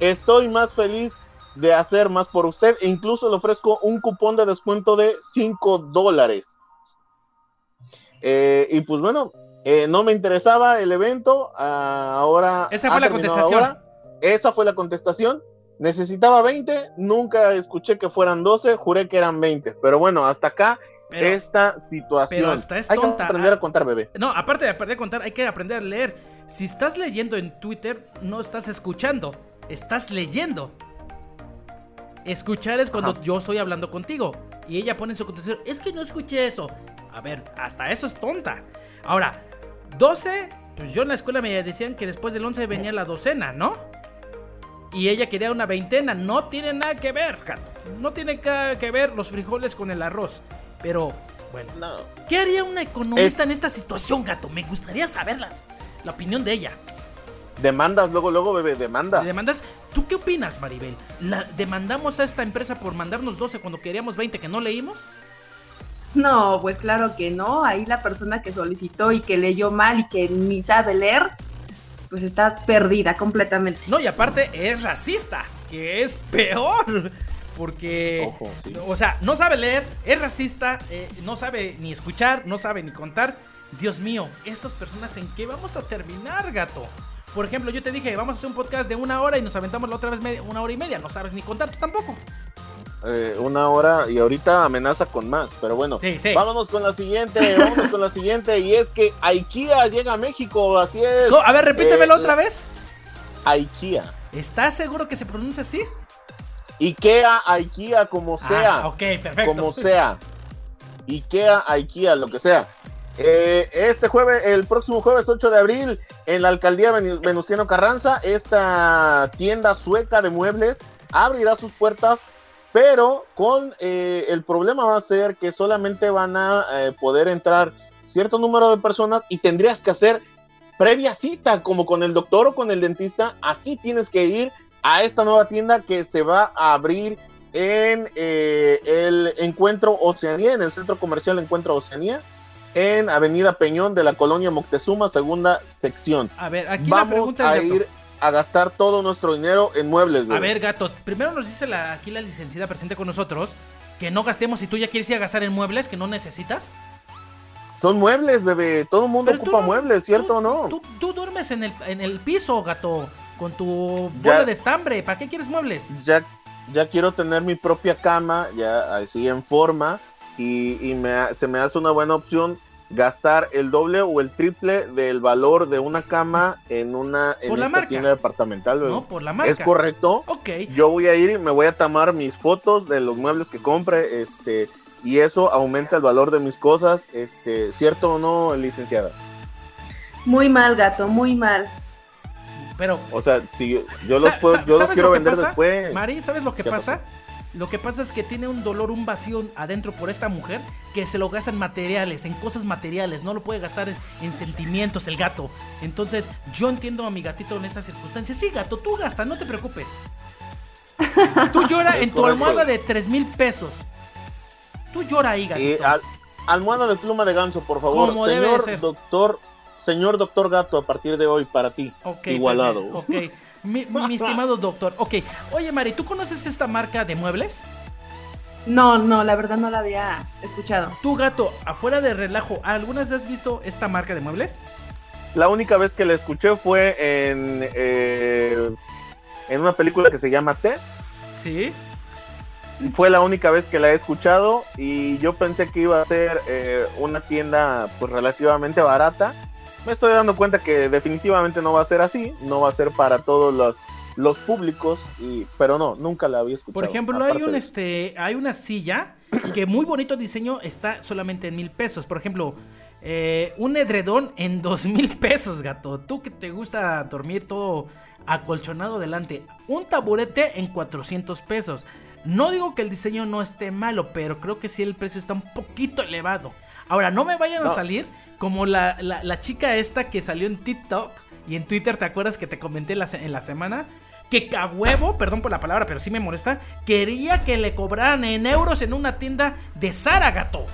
Estoy más feliz de hacer más por usted e incluso le ofrezco un cupón de descuento de 5 dólares. Eh, y pues bueno, eh, no me interesaba el evento, ah, ahora... Esa fue la contestación. ahora. Esa fue la contestación. Necesitaba 20, nunca escuché que fueran 12, juré que eran 20. Pero bueno, hasta acá Pero, esta situación. pero hasta es Hay que tonta. aprender a contar, bebé. no, aparte de aprender a contar, hay que aprender a leer. Si estás leyendo en Twitter, no estás escuchando, estás leyendo. Escuchar es cuando Ajá. yo estoy hablando contigo y ella pone en su contestación, es que no escuché eso. A ver, hasta eso es tonta. Ahora, 12, pues yo en la escuela me decían que después del 11 venía la docena, ¿no? Y ella quería una veintena, no tiene nada que ver, gato. No tiene ca- que ver los frijoles con el arroz. Pero, bueno, No. ¿Qué haría una economista Es- en esta situación, gato? Me gustaría saberlas. La opinión de ella. Demandas, luego, luego, bebé, demandas. ¿Le demandas? ¿Tú qué opinas, Maribel? ¿La demandamos a esta empresa por mandarnos 12 cuando queríamos 20 que no leímos? No, pues claro que no. Ahí la persona que solicitó y que leyó mal y que ni sabe leer, pues está perdida completamente. No, y aparte es racista, que es peor. Porque, Ojo, sí. o sea, no sabe leer, es racista, eh, no sabe ni escuchar, no sabe ni contar. Dios mío, estas personas en qué vamos a terminar, gato. Por ejemplo, yo te dije, vamos a hacer un podcast de una hora y nos aventamos la otra vez media- una hora y media. No sabes ni contar tú tampoco. Eh, una hora y ahorita amenaza con más, pero bueno. Sí, sí. Vámonos con la siguiente, vámonos con la siguiente. Y es que IKEA llega a México, así es. Co- A ver, repítemelo Eh, otra vez. IKEA. ¿Estás seguro que se pronuncia así? IKEA, IKEA, como sea. Ah, ok, perfecto. como sea. Ikea, Ikea, lo que sea. Eh, este jueves, el próximo jueves 8 de abril, en la alcaldía Venu- Venustiano Carranza, esta tienda sueca de muebles abrirá sus puertas, pero con eh, el problema va a ser que solamente van a eh, poder entrar cierto número de personas y tendrías que hacer previa cita, como con el doctor o con el dentista, así tienes que ir a esta nueva tienda que se va a abrir en eh, el Encuentro Oceanía, en el Centro Comercial Encuentro Oceanía, en Avenida Peñón de la Colonia Moctezuma, segunda sección. A ver, aquí la pregunta a es, ir a gastar todo nuestro dinero en muebles. A güey. ver, gato, primero nos dice la, aquí la licenciada presente con nosotros que no gastemos si tú ya quieres ir a gastar en muebles que no necesitas. Son muebles, bebé. Todo el mundo Pero ocupa no- muebles, ¿cierto o no? Tú, tú duermes en el, en el piso, gato, con tu bola de estambre. ¿Para qué quieres muebles? Ya, ya quiero tener mi propia cama, ya así en forma, y, y me se me hace una buena opción gastar el doble o el triple del valor de una cama en una en Por esta marca. tienda departamental. bebé. No, por la marca. ¿Es correcto? Ok. Yo voy a ir y me voy a tomar mis fotos de los muebles que compre, este, y eso aumenta el valor de mis cosas, este, ¿cierto o no, licenciada? Muy mal, gato, muy mal. Pero, O sea, si yo, los, puedo- yo los ¿sabes quiero lo vender pasa? después. Mari, ¿sabes lo que ¿Qué pasa? Lo que pasa es que tiene un dolor, un vacío adentro por esta mujer que se lo gasta en materiales, en cosas materiales, no lo puede gastar en, en sentimientos el gato. Entonces, yo entiendo a mi gatito en estas circunstancias. Sí, gato, tú gasta, no te preocupes. *laughs* Tú llora en tu almohada de 3 mil pesos. Tú llora ahí, gatito. Y al- almohada de pluma de ganso, por favor, Como debe de señor ser. doctor, señor doctor gato, a partir de hoy para ti, igualado. perfecto, ok. Mi, mi *laughs* estimado doctor. Ok, oye Mari, ¿tú conoces esta marca de muebles? No, no, la verdad no la había escuchado. Tu gato, afuera de relajo, ¿algunas vez has visto esta marca de muebles? La única vez que la escuché fue en, eh, en una película que se llama T. Sí. Fue la única vez que la he escuchado y yo pensé que iba a ser eh, una tienda pues relativamente barata. Me estoy dando cuenta que definitivamente no va a ser así, no va a ser para todos los, los públicos, y, pero no, nunca la había escuchado. Por ejemplo, hay un este, hay una silla que muy bonito diseño está solamente en mil pesos. Por ejemplo, eh, un edredón en dos mil pesos, gato. Tú que te gusta dormir todo acolchonado delante. Un taburete en 400 pesos. No digo que el diseño no esté malo, pero creo que sí el precio está un poquito elevado. Ahora, no me vayan a salir como la, chica esta que salió en TikTok y en Twitter, ¿te acuerdas que te comenté en la semana? Que huevo, perdón por la palabra, pero sí me molesta, quería que le cobraran en euros en una tienda de Zara, gato.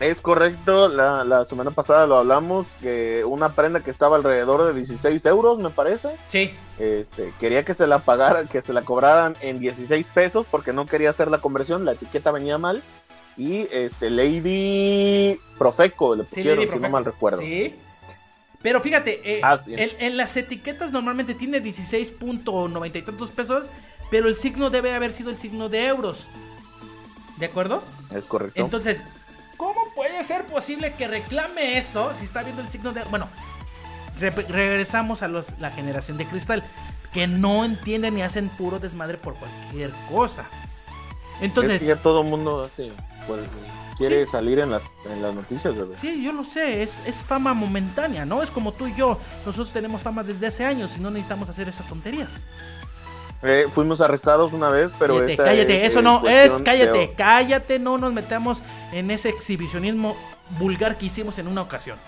Es correcto, la, semana pasada lo hablamos, que una prenda que estaba alrededor de 16 euros, me parece. Sí. Este, quería que se la pagaran, que se la cobraran en 16 pesos porque no quería hacer la conversión, la etiqueta venía mal. Y este, Lady Profeco le pusieron, si no mal recuerdo. Sí. Pero fíjate, eh, en, en, las etiquetas normalmente tiene 16.90 y tantos pesos, pero el signo debe haber sido el signo de euros. ¿De acuerdo? Es correcto. Entonces, ¿Cómo puede ser posible que reclame eso si está viendo el signo de... Bueno, regresamos a los, la generación de cristal, que no entienden ni hacen puro desmadre por cualquier cosa. Entonces... Es que ya todo el mundo hace... Pues, quiere salir en las, en las noticias, bebé. Sí, yo lo sé, es, es fama momentánea, ¿no? Es como tú y yo, nosotros tenemos fama desde hace años y no necesitamos hacer esas tonterías. Eh, fuimos arrestados una vez, pero cállate, cállate, eso no es, cállate, cállate, no nos metamos en ese exhibicionismo vulgar que hicimos en una ocasión.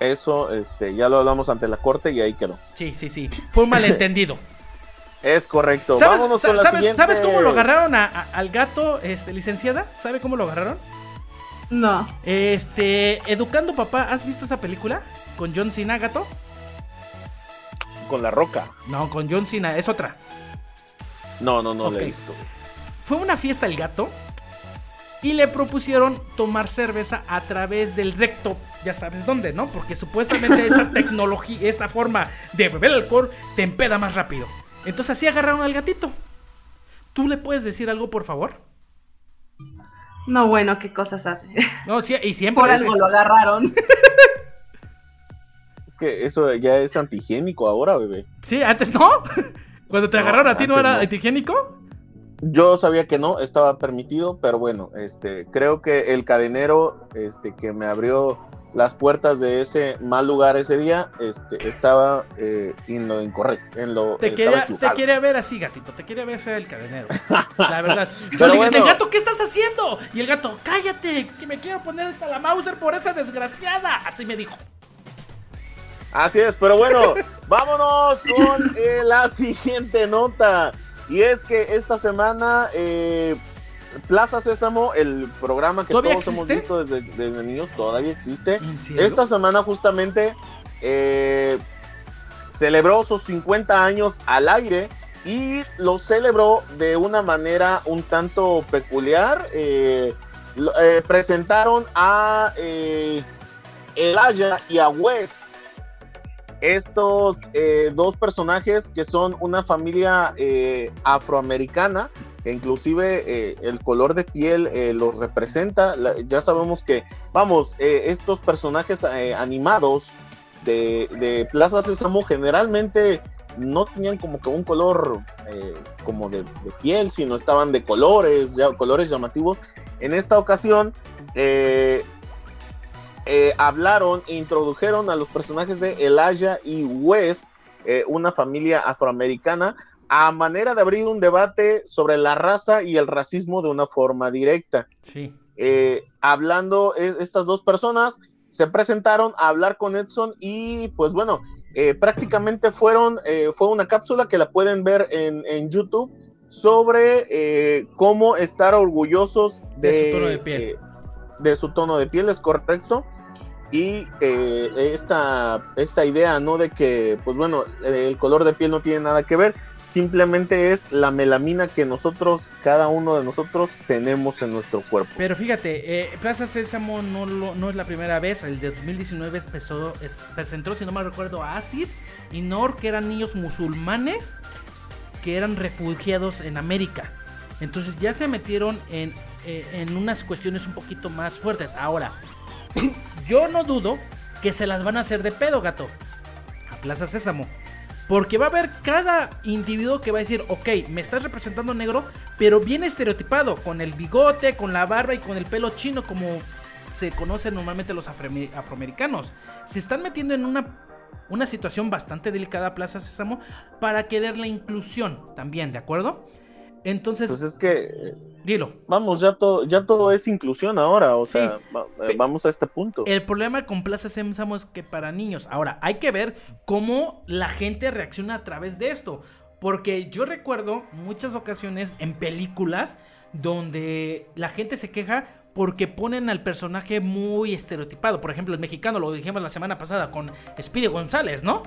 Eso, este, ya lo hablamos ante la corte y ahí quedó. Sí, sí, sí, fue un *laughs* malentendido. Es correcto. ¿Sabes, Vámonos con la ¿sabes, ¿Sabes cómo lo agarraron al gato, este, licenciada? ¿Sabe cómo lo agarraron? No. Este, Educando Papá, ¿has visto esa película? Con John Cena, gato. Con La Roca. No, con John Cena, es otra. No, no, no he visto. Fue una fiesta el gato y le propusieron tomar cerveza a través del recto, ya sabes dónde, ¿no? Porque supuestamente esta *laughs* tecnología, esta forma de beber alcohol te empeda más rápido. Entonces así agarraron al gatito. ¿Tú le puedes decir algo, por favor? No, bueno, ¿qué cosas hace? No, sí, y *laughs* siempre. Por algo lo agarraron. *laughs* Es que eso ya es antigénico ahora, bebé. Sí, antes no. *laughs* Cuando te agarraron a ti no era antigénico. Yo sabía que no, estaba permitido, pero bueno, este, creo que el cadenero, este, que me abrió las puertas de ese mal lugar ese día, este, estaba eh, en lo incorrecto, en lo te, quería, te quiere ver así, gatito, te quiere ver ser el cadenero, *laughs* la verdad. Yo le dije, gato, ¿qué estás haciendo? Y el gato, cállate, que me quiero poner hasta la Mauser por esa desgraciada, así me dijo. Así es, pero bueno, *laughs* vámonos con eh, la siguiente nota. Y es que esta semana eh, Plaza Sésamo, el programa que todos hemos visto desde, niños, todavía existe. Esta semana justamente eh, celebró sus 50 años al aire y lo celebró de una manera un tanto peculiar. presentaron a Elaya y a Wes estos eh, dos personajes que son una familia eh, afroamericana, inclusive eh, el color de piel los representa. ya sabemos que, vamos, estos personajes animados de, de, Plaza Sésamo generalmente no tenían como que un color como de, piel, sino estaban de colores, ya, colores llamativos. En esta ocasión, eh, hablaron e introdujeron a los personajes de Elijah y Wes, eh, una familia afroamericana, a manera de abrir un debate sobre la raza y el racismo de una forma directa. Sí. Eh, hablando, estas dos personas se presentaron a hablar con Edson y pues bueno, prácticamente fueron, fue una cápsula que la pueden ver en, en YouTube sobre cómo estar orgullosos de, de su tono de piel. de su tono de piel, es correcto. y eh, esta, esta idea, ¿no? De que, pues bueno, el color de piel no tiene nada que ver, simplemente es la melamina que nosotros, cada uno de nosotros, tenemos en nuestro cuerpo. Pero fíjate, eh, Plaza Sésamo no, no es la primera vez, el de 2019 empezó, presentó, si no me recuerdo, a Asis y Nor, que eran niños musulmanes que eran refugiados en América. Entonces ya se metieron en, eh, en unas cuestiones un poquito más fuertes. Ahora, *clears throat* yo no dudo que se las van a hacer de pedo, gato. A Plaza Sésamo. Porque va a haber cada individuo que va a decir, ok, me estás representando negro, pero bien estereotipado, con el bigote, con la barba y con el pelo chino, como se conocen normalmente los afroamericanos. Se están metiendo en una, una situación bastante delicada Plaza Sésamo para querer la inclusión también, ¿de acuerdo? Entonces. Pues es que. Dilo. Vamos, ya todo, ya todo es inclusión ahora. O sea, eh, vamos a este punto. El problema con Plaza Sésamo es que para niños. Ahora, hay que ver cómo la gente reacciona a través de esto. Porque yo recuerdo muchas ocasiones en películas donde la gente se queja porque ponen al personaje muy estereotipado. Por ejemplo, el mexicano, lo dijimos la semana pasada con Speedy González, ¿no?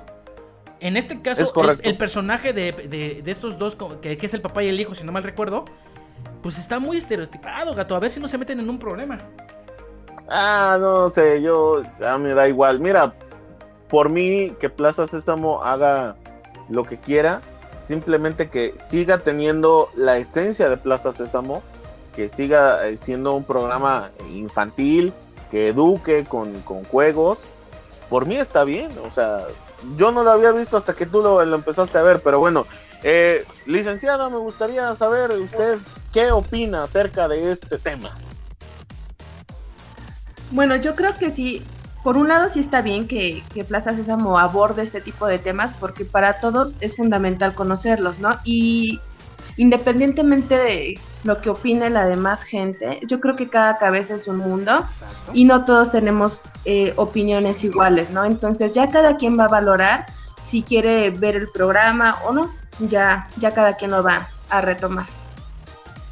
En este caso, el, personaje de, estos dos, que, es el papá y el hijo, si no mal recuerdo, pues está muy estereotipado, gato. A ver si no se meten en un problema. Ah, no sé, yo ya me da igual. Mira, por mí que Plaza Sésamo haga lo que quiera, simplemente que siga teniendo la esencia de Plaza Sésamo, que siga eh, siendo un programa infantil, que eduque con, con juegos. Por mí está bien, o sea, yo no lo había visto hasta que tú lo, empezaste a ver, pero bueno, eh, licenciada, me gustaría saber usted qué opina acerca de este tema. Bueno, yo creo que sí, por un lado sí está bien que, que, Plaza Sésamo aborde este tipo de temas porque para todos es fundamental conocerlos, ¿no? Y independientemente de lo que opine la demás gente, yo creo que cada cabeza es un mundo y no todos tenemos eh, opiniones iguales, ¿no? Entonces ya cada quien va a valorar si quiere ver el programa o no, ya, ya cada quien lo va a retomar.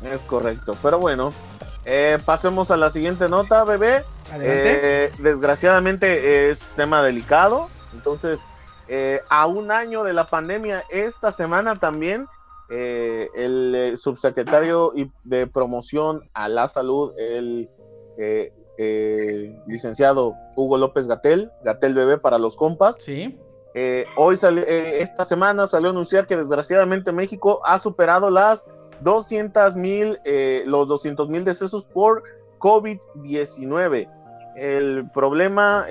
Es correcto, pero bueno, eh, pasemos a la siguiente nota, bebé. Eh, desgraciadamente es tema delicado, entonces a un año de la pandemia, esta semana también eh, el eh, subsecretario de promoción a la salud, el eh, licenciado Hugo López Gatel, Gatel Bebé para los compas. Sí. hoy esta semana salió a anunciar que desgraciadamente México ha superado las 200 mil, los 200 mil decesos por COVID-19. El problema,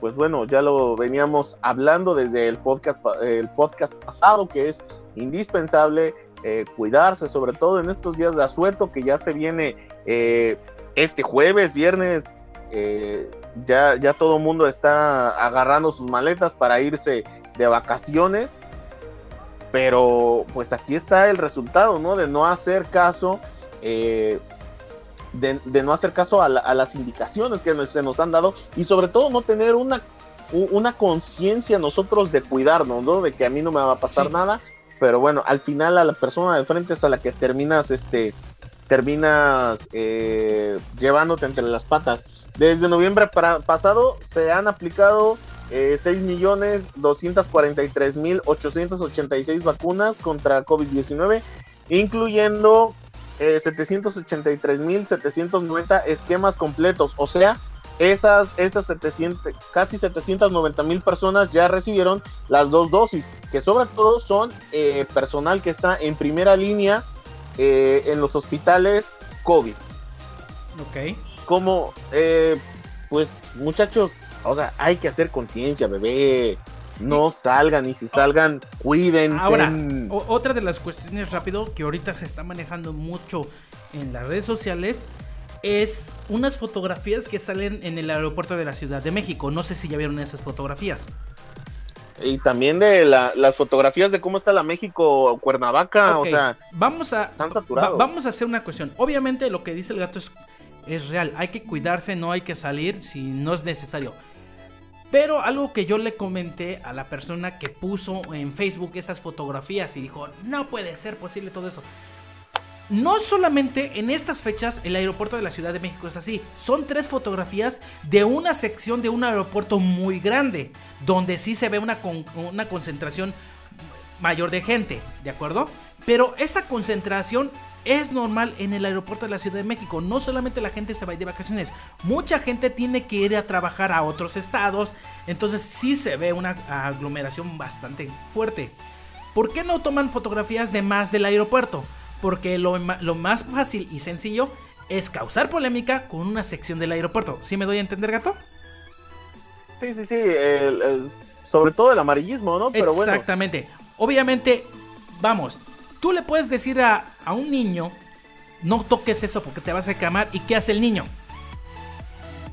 pues bueno, ya lo veníamos hablando desde el podcast, el podcast pasado, que es indispensable eh, cuidarse, sobre todo en estos días de asueto que ya se viene eh, este jueves, viernes, eh, ya, ya todo el mundo está agarrando sus maletas para irse de vacaciones, pero pues aquí está el resultado, ¿no? De no hacer caso. De, no hacer caso a, las indicaciones que se nos han dado y sobre todo no tener una, una conciencia nosotros de cuidarnos, ¿no? De que a mí no me va a pasar nada, pero bueno, al final a la persona de frente es a la que terminas, este, terminas eh, llevándote entre las patas. Desde noviembre pasado se han aplicado eh, 6.243.886 vacunas contra COVID-19, incluyendo eh, 783.790 esquemas completos. O sea, esas, esas 700, casi 790 mil personas ya recibieron las dos dosis, que sobre todo son eh, personal que está en primera línea eh, en los hospitales COVID. Ok. Como, eh, pues muchachos, o sea, hay que hacer conciencia, bebé. No salgan y si salgan, cuídense. Ahora, otra de las cuestiones rápido que ahorita se está manejando mucho en las redes sociales es unas fotografías que salen en el aeropuerto de la Ciudad de México. No sé si ya vieron esas fotografías. Y también de las fotografías de cómo está la México Cuernavaca, o sea, vamos a están saturados. vamos a hacer una cuestión. Obviamente lo que dice el gato es, es real. Hay que cuidarse, no hay que salir si no es necesario. Pero algo que yo le comenté a la persona que puso en Facebook esas fotografías y dijo, no puede ser posible todo eso. No solamente en estas fechas el aeropuerto de la Ciudad de México es así, son tres fotografías de una sección de un aeropuerto muy grande, donde sí se ve una, concentración mayor de gente, ¿de acuerdo? Pero esta concentración es normal en el aeropuerto de la Ciudad de México. No solamente la gente se va a de vacaciones, mucha gente tiene que ir a trabajar a otros estados. Entonces sí se ve una aglomeración bastante fuerte. ¿Por qué no toman fotografías de más del aeropuerto? Porque lo, más fácil y sencillo es causar polémica con una sección del aeropuerto. ¿Sí me doy a entender, gato? Sí, sí, sí. sobre todo el amarillismo, ¿no? Pero Exactamente. Obviamente, vamos, tú le puedes decir a, un niño, no toques eso porque te vas a quemar. ¿Y qué hace el niño?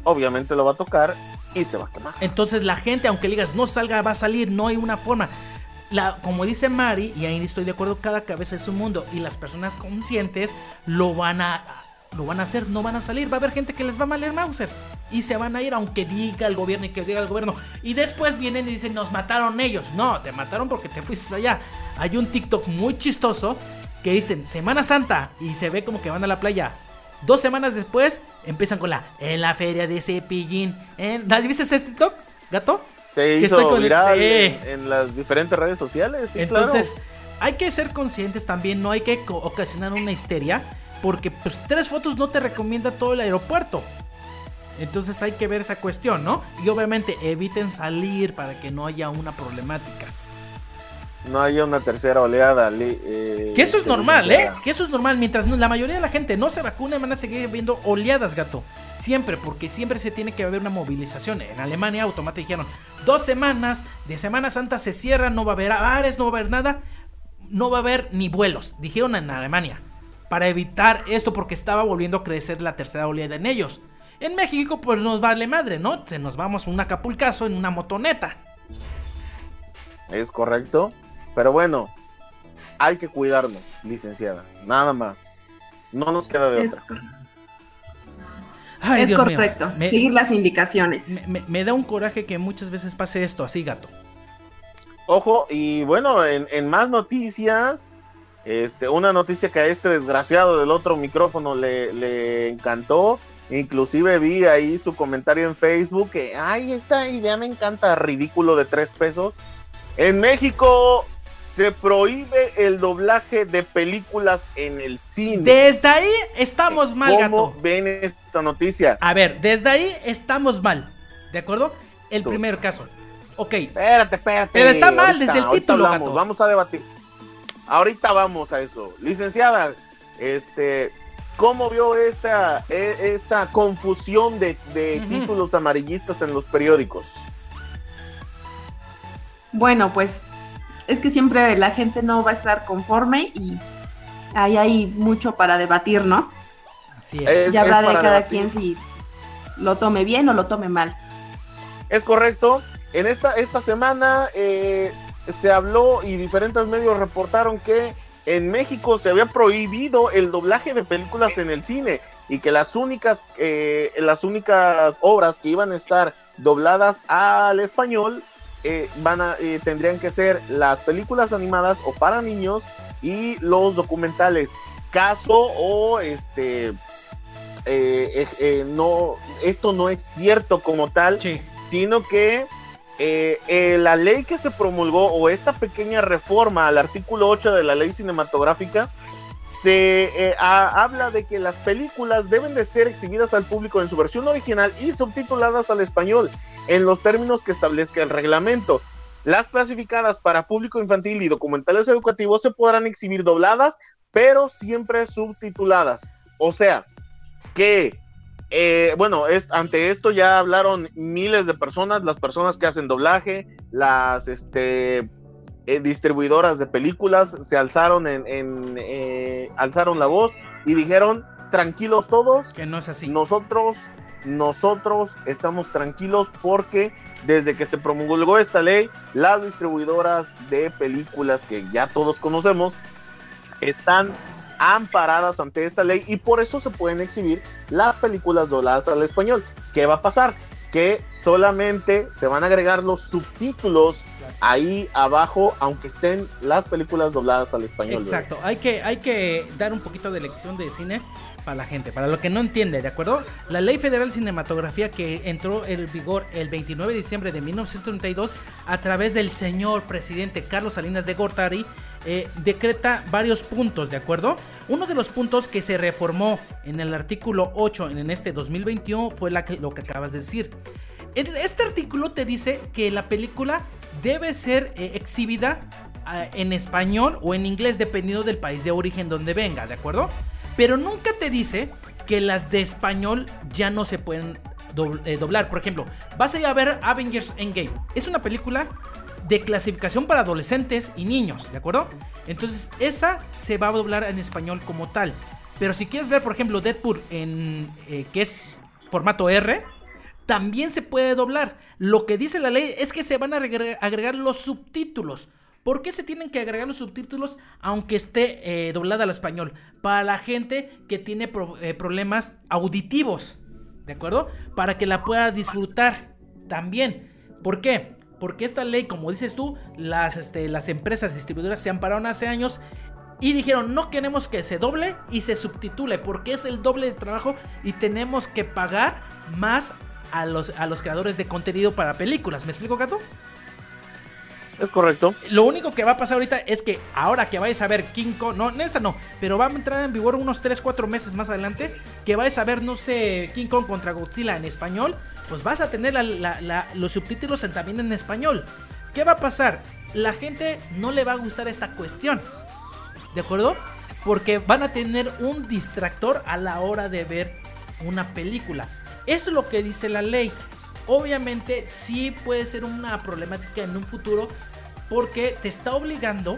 Obviamente lo va a tocar y se va a quemar. Entonces la gente, aunque le digas no salga, va a salir, no hay una forma. La, como dice Mari, y ahí estoy de acuerdo, cada cabeza es un mundo y las personas conscientes lo van a lo van a hacer, no van a salir. Va a haber gente que les va a maler Mauser. Y se van a ir aunque diga el gobierno y que diga el gobierno. Y después vienen y dicen, nos mataron ellos. No, te mataron porque te fuiste allá. Hay un TikTok muy chistoso que dicen Semana Santa y se ve como que van a la playa. Dos semanas después empiezan con la en la feria de Cepillín. En... ¿Viste ese TikTok, gato? Se hizo viral en, las diferentes redes sociales. Entonces, hay que ser conscientes también, no hay que ocasionar una histeria porque pues tres fotos no te recomienda todo el aeropuerto. Entonces hay que ver esa cuestión, ¿no? Y obviamente eviten salir para que no haya una problemática. No haya una tercera oleada. Eh, que eso es normal, ¿eh? Que eso es normal. Mientras la mayoría de la gente no se vacune, van a seguir viendo oleadas, gato. Siempre, porque siempre se tiene que haber una movilización. En Alemania automáticamente dijeron, dos semanas de Semana Santa se cierran, no va a haber bares, no va a haber nada. No va a haber ni vuelos, dijeron en Alemania para evitar esto porque estaba volviendo a crecer la tercera oleada en ellos. En México pues nos vale madre, ¿no? Se nos vamos un acapulcazo en una motoneta. Es correcto, pero bueno, hay que cuidarnos, licenciada, nada más. No nos queda de otra. es correcto, seguir las indicaciones. Me, da un coraje que muchas veces pase esto así, gato. Ojo, y bueno, en, en más noticias, este, una noticia que a este desgraciado del otro micrófono le, encantó. Inclusive vi ahí su comentario en Facebook que, ay, esta idea me encanta, ridículo de tres pesos. En México se prohíbe el doblaje de películas en el cine. Desde ahí estamos mal, ¿Cómo ven esta noticia? A ver, desde ahí estamos mal, ¿de acuerdo? El primer caso. Ok. Espérate, espérate. Pero está mal desde el título, Vamos a debatir. Ahorita vamos a eso. Licenciada, este, ¿cómo vio esta, e, esta confusión de, títulos amarillistas en los periódicos? Bueno, pues es que siempre la gente no va a estar conforme y ahí hay mucho para debatir, ¿no? Así es. ya habrá de cada quien si lo tome bien o lo tome mal. Es correcto. En esta, esta semana eh, se habló y diferentes medios reportaron que en México se había prohibido el doblaje de películas en el cine y que las únicas eh, las únicas obras que iban a estar dobladas al español eh, van a, eh, tendrían que ser las películas animadas o para niños y los documentales. Caso o este no esto no es cierto como tal sino que eh, eh, la ley que se promulgó o esta pequeña reforma al artículo 8 de la ley cinematográfica se eh, habla de que las películas deben de ser exhibidas al público en su versión original y subtituladas al español en los términos que establezca el reglamento. Las clasificadas para público infantil y documentales educativos se podrán exhibir dobladas, pero siempre subtituladas. O sea, que eh, bueno, es, ante esto ya hablaron miles de personas, las personas que hacen doblaje, las este, eh, distribuidoras de películas se alzaron en, eh, alzaron la voz y dijeron tranquilos todos. Que no es así. Nosotros, nosotros estamos tranquilos porque desde que se promulgó esta ley, las distribuidoras de películas que ya todos conocemos están amparadas ante esta ley y por eso se pueden exhibir las películas dobladas al español. ¿Qué va a pasar? Que solamente se van a agregar los subtítulos ahí abajo, aunque estén las películas dobladas al español. Exacto, hay que, hay que dar un poquito de lección de cine para la gente, para lo que no entiende, ¿de acuerdo? La Ley Federal de Cinematografía que entró en vigor el 29 de diciembre de 1932 a través del señor presidente Carlos Salinas de Gortari eh, decreta varios puntos, ¿de acuerdo? Uno de los puntos que se reformó en el artículo 8 en este 2021 fue lo que acabas de decir. Este artículo te dice que la película debe ser eh, exhibida ah, en español o en inglés dependiendo del país de origen donde venga, ¿de acuerdo? Pero nunca te dice que las de español ya no se pueden eh, doblar. Por ejemplo, vas a ir a ver Avengers Endgame. Es una película de clasificación para adolescentes y niños, ¿de acuerdo? Entonces esa se va a doblar en español como tal. Pero si quieres ver, por ejemplo, Deadpool en eh, que es formato R, también se puede doblar. Lo que dice la ley es que se van a agregar, los subtítulos. ¿Por qué se tienen que agregar los subtítulos aunque esté eh, doblada al español? Para la gente que tiene eh, problemas auditivos, ¿de acuerdo? Para que la pueda disfrutar también. ¿Por qué? Porque esta ley, como dices tú, las, este, las empresas distribuidoras se ampararon hace años y dijeron, no queremos que se doble y se subtitule porque es el doble de trabajo y tenemos que pagar más a los, a los creadores de contenido para películas. ¿Me explico, Gato? Es correcto. Lo único que va a pasar ahorita es que ahora que vayas a ver King Kong, no, en esta no, pero va a entrar en vigor unos 3, 4 meses más adelante, que vayas a ver, no sé, King Kong contra Godzilla en español, pues vas a tener los subtítulos también en español. ¿Qué va a pasar? La gente no le va a gustar esta cuestión. ¿De acuerdo? Porque van a tener un distractor a la hora de ver una película. Eso es lo que dice la ley. Obviamente sí puede ser una problemática en un futuro porque te está obligando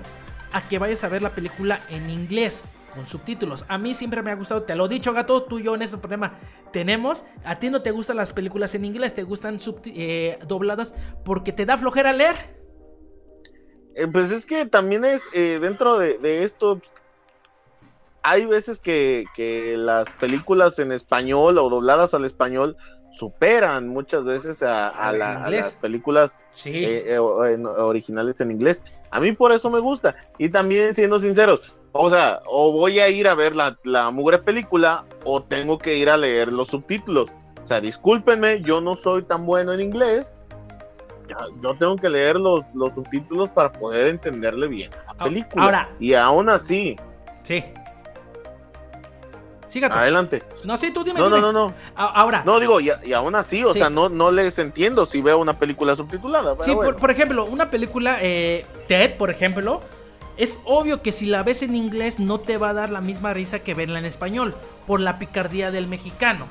a que vayas a ver la película en inglés con subtítulos. A mí siempre me ha gustado, te lo he dicho, gato, tú y yo en ese problema tenemos. A ti no te gustan las películas en inglés, te gustan eh, dobladas porque te da flojera leer. Eh, pues es que también es eh, dentro de, esto. Hay veces que, las películas en español o dobladas al español superan muchas veces a, las películas originales en inglés. A mí por eso me gusta. Y también, siendo sinceros, o sea, o voy a ir a ver la, la mugre película o tengo que ir a leer los subtítulos. O sea, discúlpenme, yo no soy tan bueno en inglés. Yo tengo que leer los, los subtítulos para poder entenderle bien la película. Ahora. Y aún así. Sí. Sígate. Adelante. No, sí, tú dime. No, no, no, no. Ahora. No, digo, y, aún así, o sea, no, no les entiendo si veo una película subtitulada. Sí, por, ejemplo, una película, eh, Ted, por ejemplo, es obvio que si la ves en inglés no te va a dar la misma risa que verla en español, por la picardía del mexicano,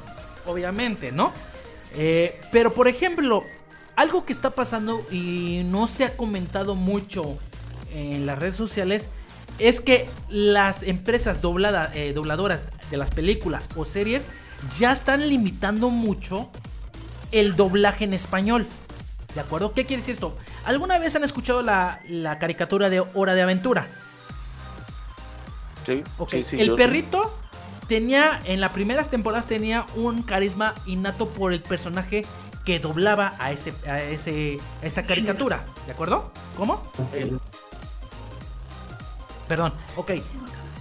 obviamente, ¿no? Eh, pero por ejemplo, algo que está pasando y no se ha comentado mucho en las redes sociales es que las empresas eh, dobladoras de las películas o series ya están limitando mucho el doblaje en español. ¿De acuerdo? ¿Qué quiere decir esto? ¿Alguna vez han escuchado la, caricatura de Hora de Aventura? Sí. sí, sí el perrito tenía, en las primeras temporadas tenía un carisma innato por el personaje que doblaba a, ese, a, ese, esa caricatura. ¿De acuerdo? ¿Cómo? Perdón, ok.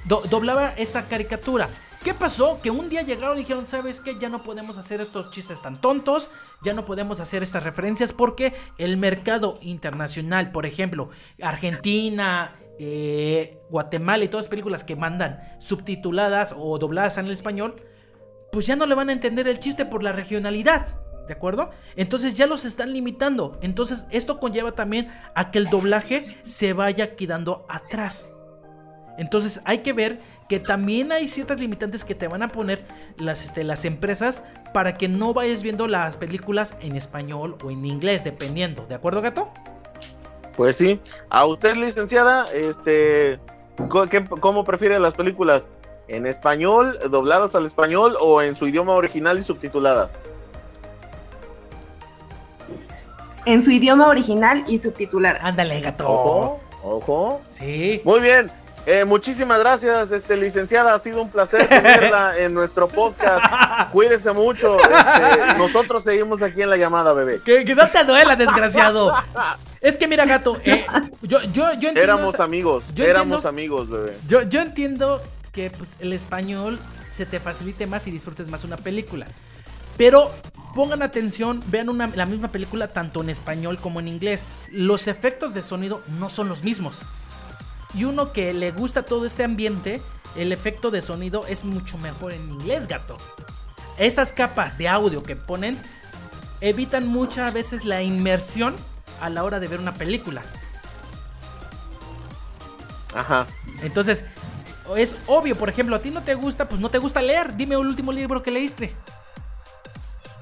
doblaba esa caricatura. ¿Qué pasó? Que un día llegaron y dijeron, ¿sabes qué? Ya no podemos hacer estos chistes tan tontos, ya no podemos hacer estas referencias porque el mercado internacional, por ejemplo, Argentina, eh, Guatemala y todas las películas que mandan subtituladas o dobladas en el español, pues ya no le van a entender el chiste por la regionalidad. ¿De acuerdo? Entonces ya los están limitando. Entonces esto conlleva también a que el doblaje se vaya quedando atrás. Entonces hay que ver que también hay ciertas limitantes que te van a poner las, este, las empresas para que no vayas viendo las películas en español o en inglés, dependiendo. ¿De acuerdo, gato? Pues sí. A usted, licenciada, este, ¿cómo prefiere las películas? ¿En español, dobladas al español o en su idioma original y subtituladas? En su idioma original y subtituladas. Ándale, gato. Ojo, ojo. Sí. Muy bien. Eh, muchísimas gracias, este licenciada. Ha sido un placer tenerla *laughs* en nuestro podcast. Cuídese mucho. Este, nosotros seguimos aquí en la llamada, bebé. Que, que no te duela, desgraciado. Es que mira, gato, eh, yo, yo, yo entiendo. Éramos amigos, yo éramos entiendo- amigos, bebé. Yo, yo entiendo que pues, el español se te facilite más y disfrutes más una película. Pero pongan atención, vean una- la misma película tanto en español como en inglés. Los efectos de sonido no son los mismos. Y uno que le gusta todo este ambiente, el efecto de sonido es mucho mejor en inglés, gato. Esas capas de audio que ponen evitan muchas veces la inmersión a la hora de ver una película. Ajá. Entonces, es obvio, por ejemplo, a ti no te gusta, pues no te gusta leer. Dime el último libro que leíste.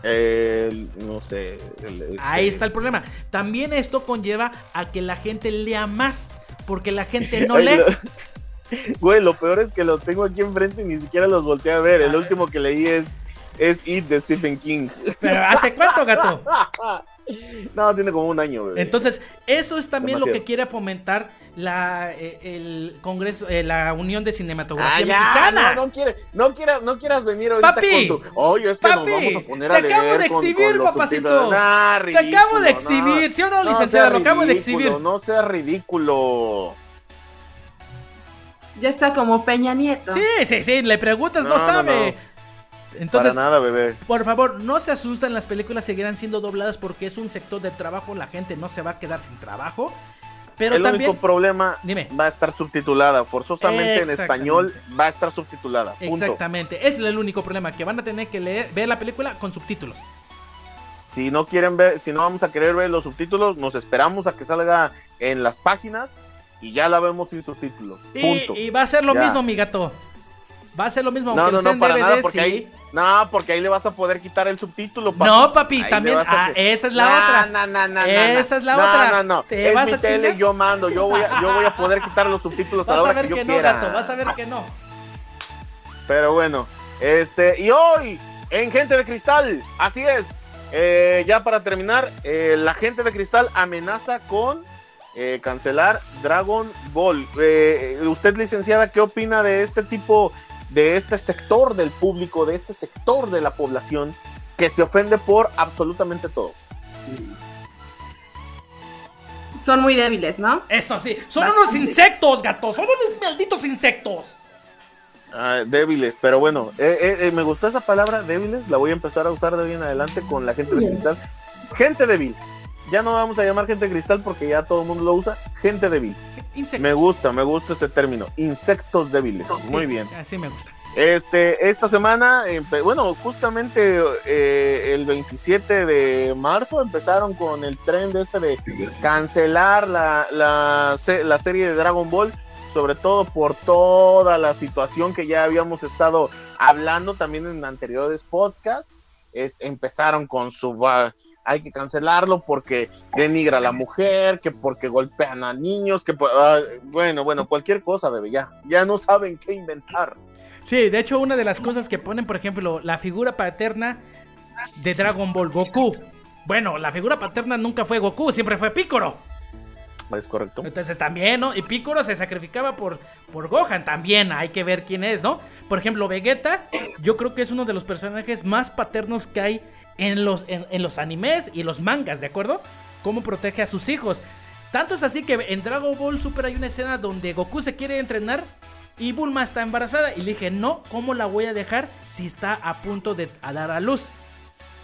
El- no sé. el- este- Ahí está el problema. También esto conlleva a que la gente lea más, porque la gente *laughs* no lee. Güey, lo peor es que los tengo aquí enfrente y ni siquiera los volteé a ver. El ver. último que leí es, es It de Stephen King. Pero ¿hace cuánto, gato? *laughs* *laughs* No, tiene como un año, bebé. Entonces, eso es también lo que Demasiado. quiere fomentar la, eh, el Congreso, eh, la Unión de Cinematografía Ah, ya, Mexicana. no, no, quiere, no, quiera- no quieras venir ahorita Papi, con tu. Oye, es que papi, nos vamos a poner te a leer. acabo de con- con exhibir, los papacito. Nah, Te acabo de ridículo, exhibir, ¿sí o no, No licenciada? sea Lo acabo de ridículo, exhibir. No sea ridículo. Ya está como Peña Nieto. Sí, sí, sí, le preguntas, no, No, no, sabe. Entonces, Para nada, bebé. Por favor, no se asusten, las películas seguirán siendo dobladas porque es un sector de trabajo, la gente no se va a quedar sin trabajo. Pero el también, único problema Dime. va a estar subtitulada. Forzosamente en español va a estar subtitulada. Punto. exactamente, es el único problema, que van a tener que leer, ver la película con subtítulos. Si no quieren ver, si no vamos a querer ver los subtítulos, nos esperamos a que salga en las páginas y ya la vemos sin subtítulos. Y, Punto. y va a ser lo Ya. mismo, mi gato. Va a ser lo mismo, no, aunque no, no, para DVD, nada, porque sí. ahí, no, porque ahí le vas a poder quitar el subtítulo. papi. No, papi, Ahí también, a ah, esa es la No, otra. no, no, no, Esa no, es la no, otra. No, no, ¿Te es vas mi a tele, yo mando, yo voy, a, yo voy a poder quitar los subtítulos a Vas la a hora ver que yo no, quiera. gato, vas a ver que no. Pero bueno, este, y hoy, en Gente de Cristal, así es. eh, ya para terminar, eh, la Gente de Cristal amenaza con eh, cancelar Dragon Ball. Usted, licenciada, ¿qué opina de este tipo, de este sector del público, de este sector de la población que se ofende por absolutamente todo? Son muy débiles, ¿no? Eso sí, son Bastante. unos insectos, gato, son unos malditos insectos. Ah, débiles, pero bueno, eh, eh, eh, me gustó esa palabra, débiles, la voy a empezar a usar de hoy en adelante con la gente de cristal. Gente débil. Ya no vamos a llamar gente de cristal porque ya todo el mundo lo usa. Gente débil. Insectos. Me gusta, me gusta ese término. Insectos débiles. Sí, Muy bien. Así me gusta. Este, esta semana, bueno, justamente eh, el 27 de marzo empezaron con el tren de este de cancelar la, la, la serie de Dragon Ball, sobre todo por toda la situación que ya habíamos estado hablando también en anteriores podcasts. Es- empezaron con su hay que cancelarlo porque denigra a la mujer, que porque golpean a niños, que ah, bueno, bueno, cualquier cosa, bebé, ya, ya no saben qué inventar. Sí, de hecho, una de las cosas que ponen, por ejemplo, la figura paterna de Dragon Ball Goku. Bueno, la figura paterna nunca fue Goku, siempre fue Piccolo. Es correcto. Entonces también, ¿no? Y Piccolo se sacrificaba por, por Gohan, también hay que ver quién es, ¿no? Por ejemplo, Vegeta, yo creo que es uno de los personajes más paternos que hay en los, en, los animes y los mangas, ¿de acuerdo? Cómo protege a sus hijos. Tanto es así que en Dragon Ball Super hay una escena donde Goku se quiere entrenar y Bulma está embarazada. Y le dije, no, ¿cómo la voy a dejar si está a punto de dar a luz?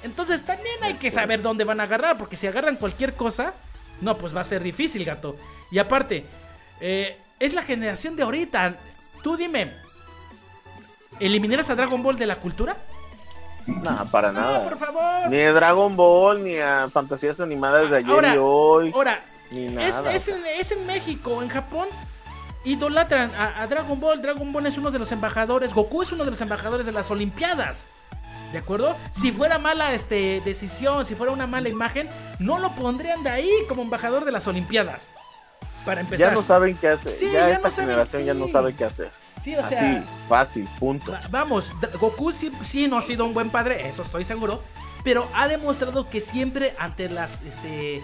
Entonces también hay que saber dónde van a agarrar, porque si agarran cualquier cosa, no, pues va a ser difícil, gato. Y aparte, eh, es la generación de ahorita. Tú dime, ¿eliminaras a Dragon Ball de la cultura? No, para No, nada. por favor. Ni a Dragon Ball, ni a fantasías animadas de ayer Ahora, y hoy, Ahora, ni es, nada. es en, es en México, en Japón. Idolatran a, a Dragon Ball. Dragon Ball es uno de los embajadores. Goku es uno de los embajadores de las Olimpiadas. ¿De acuerdo? Si fuera mala este, decisión, si fuera una mala imagen, no lo pondrían de ahí como embajador de las Olimpiadas. Para empezar. ya no saben qué hacer. Sí, ya, ya esta no saben, generación ya no sabe qué hacer. Sí, o Así, sea. fácil, punto. Va- Vamos, Goku sí, sí no ha sido un buen padre, eso estoy seguro. Pero ha demostrado que siempre ante las, este,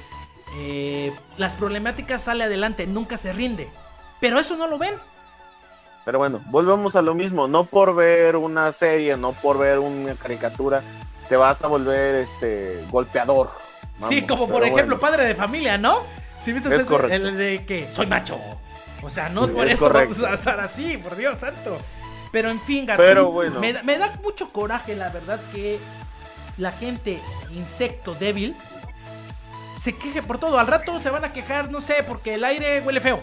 eh, las problemáticas sale adelante, nunca se rinde. Pero eso no lo ven. Pero bueno, volvemos a lo mismo. No por ver una serie, no por ver una caricatura, te vas a volver este golpeador. sí, como por ejemplo padre de familia, ¿no? Si viste el de que soy macho. O sea, no por eso vamos a estar así, por Dios santo. Pero en fin, gato, Pero bueno. me, me, da mucho coraje, la verdad, que la gente insecto débil se queje por todo. Al rato se van a quejar, no sé, porque el aire huele feo.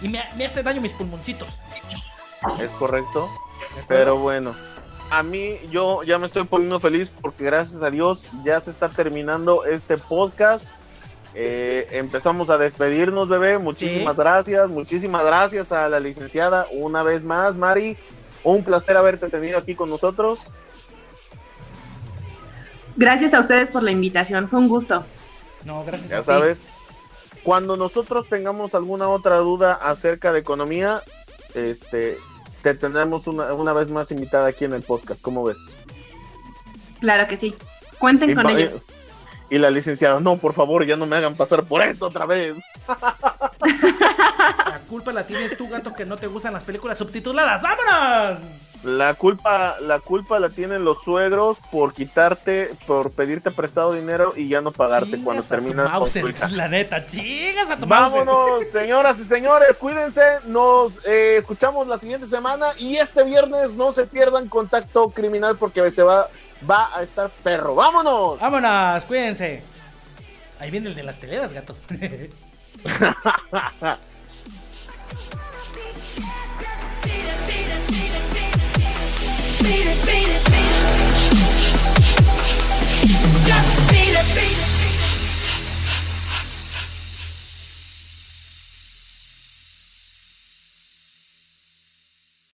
Y me, me hace daño mis pulmoncitos. Es correcto. Pero bueno, a mí yo ya me estoy poniendo feliz porque gracias a Dios ya se está terminando este podcast. Eh, empezamos a despedirnos, bebé. Muchísimas gracias, muchísimas gracias a la licenciada una vez más, Mari. Un placer haberte tenido aquí con nosotros. Gracias a ustedes por la invitación, fue un gusto. No, gracias. Ya sabes, cuando nosotros tengamos alguna otra duda acerca de economía, este, te tendremos una, una vez más invitada aquí en el podcast. ¿Cómo ves? Claro que sí. Cuenten con ello. Y la licenciada, no, por favor, ya no me hagan pasar por esto otra vez. La culpa la tienes tú, gato, que no te gustan las películas subtituladas. ¡Vámonos! La culpa, la culpa la tienen los suegros por quitarte, por pedirte prestado dinero y ya no pagarte cuando terminas con *laughs* La neta, chingas a tu Vámonos, señoras y señores, cuídense. Nos eh, escuchamos la siguiente semana y este viernes no se pierdan contacto criminal porque se va va a estar perro. ¡Vámonos! ¡Vámonos! Cuídense. Ahí viene el de las teleras, gato. *laughs*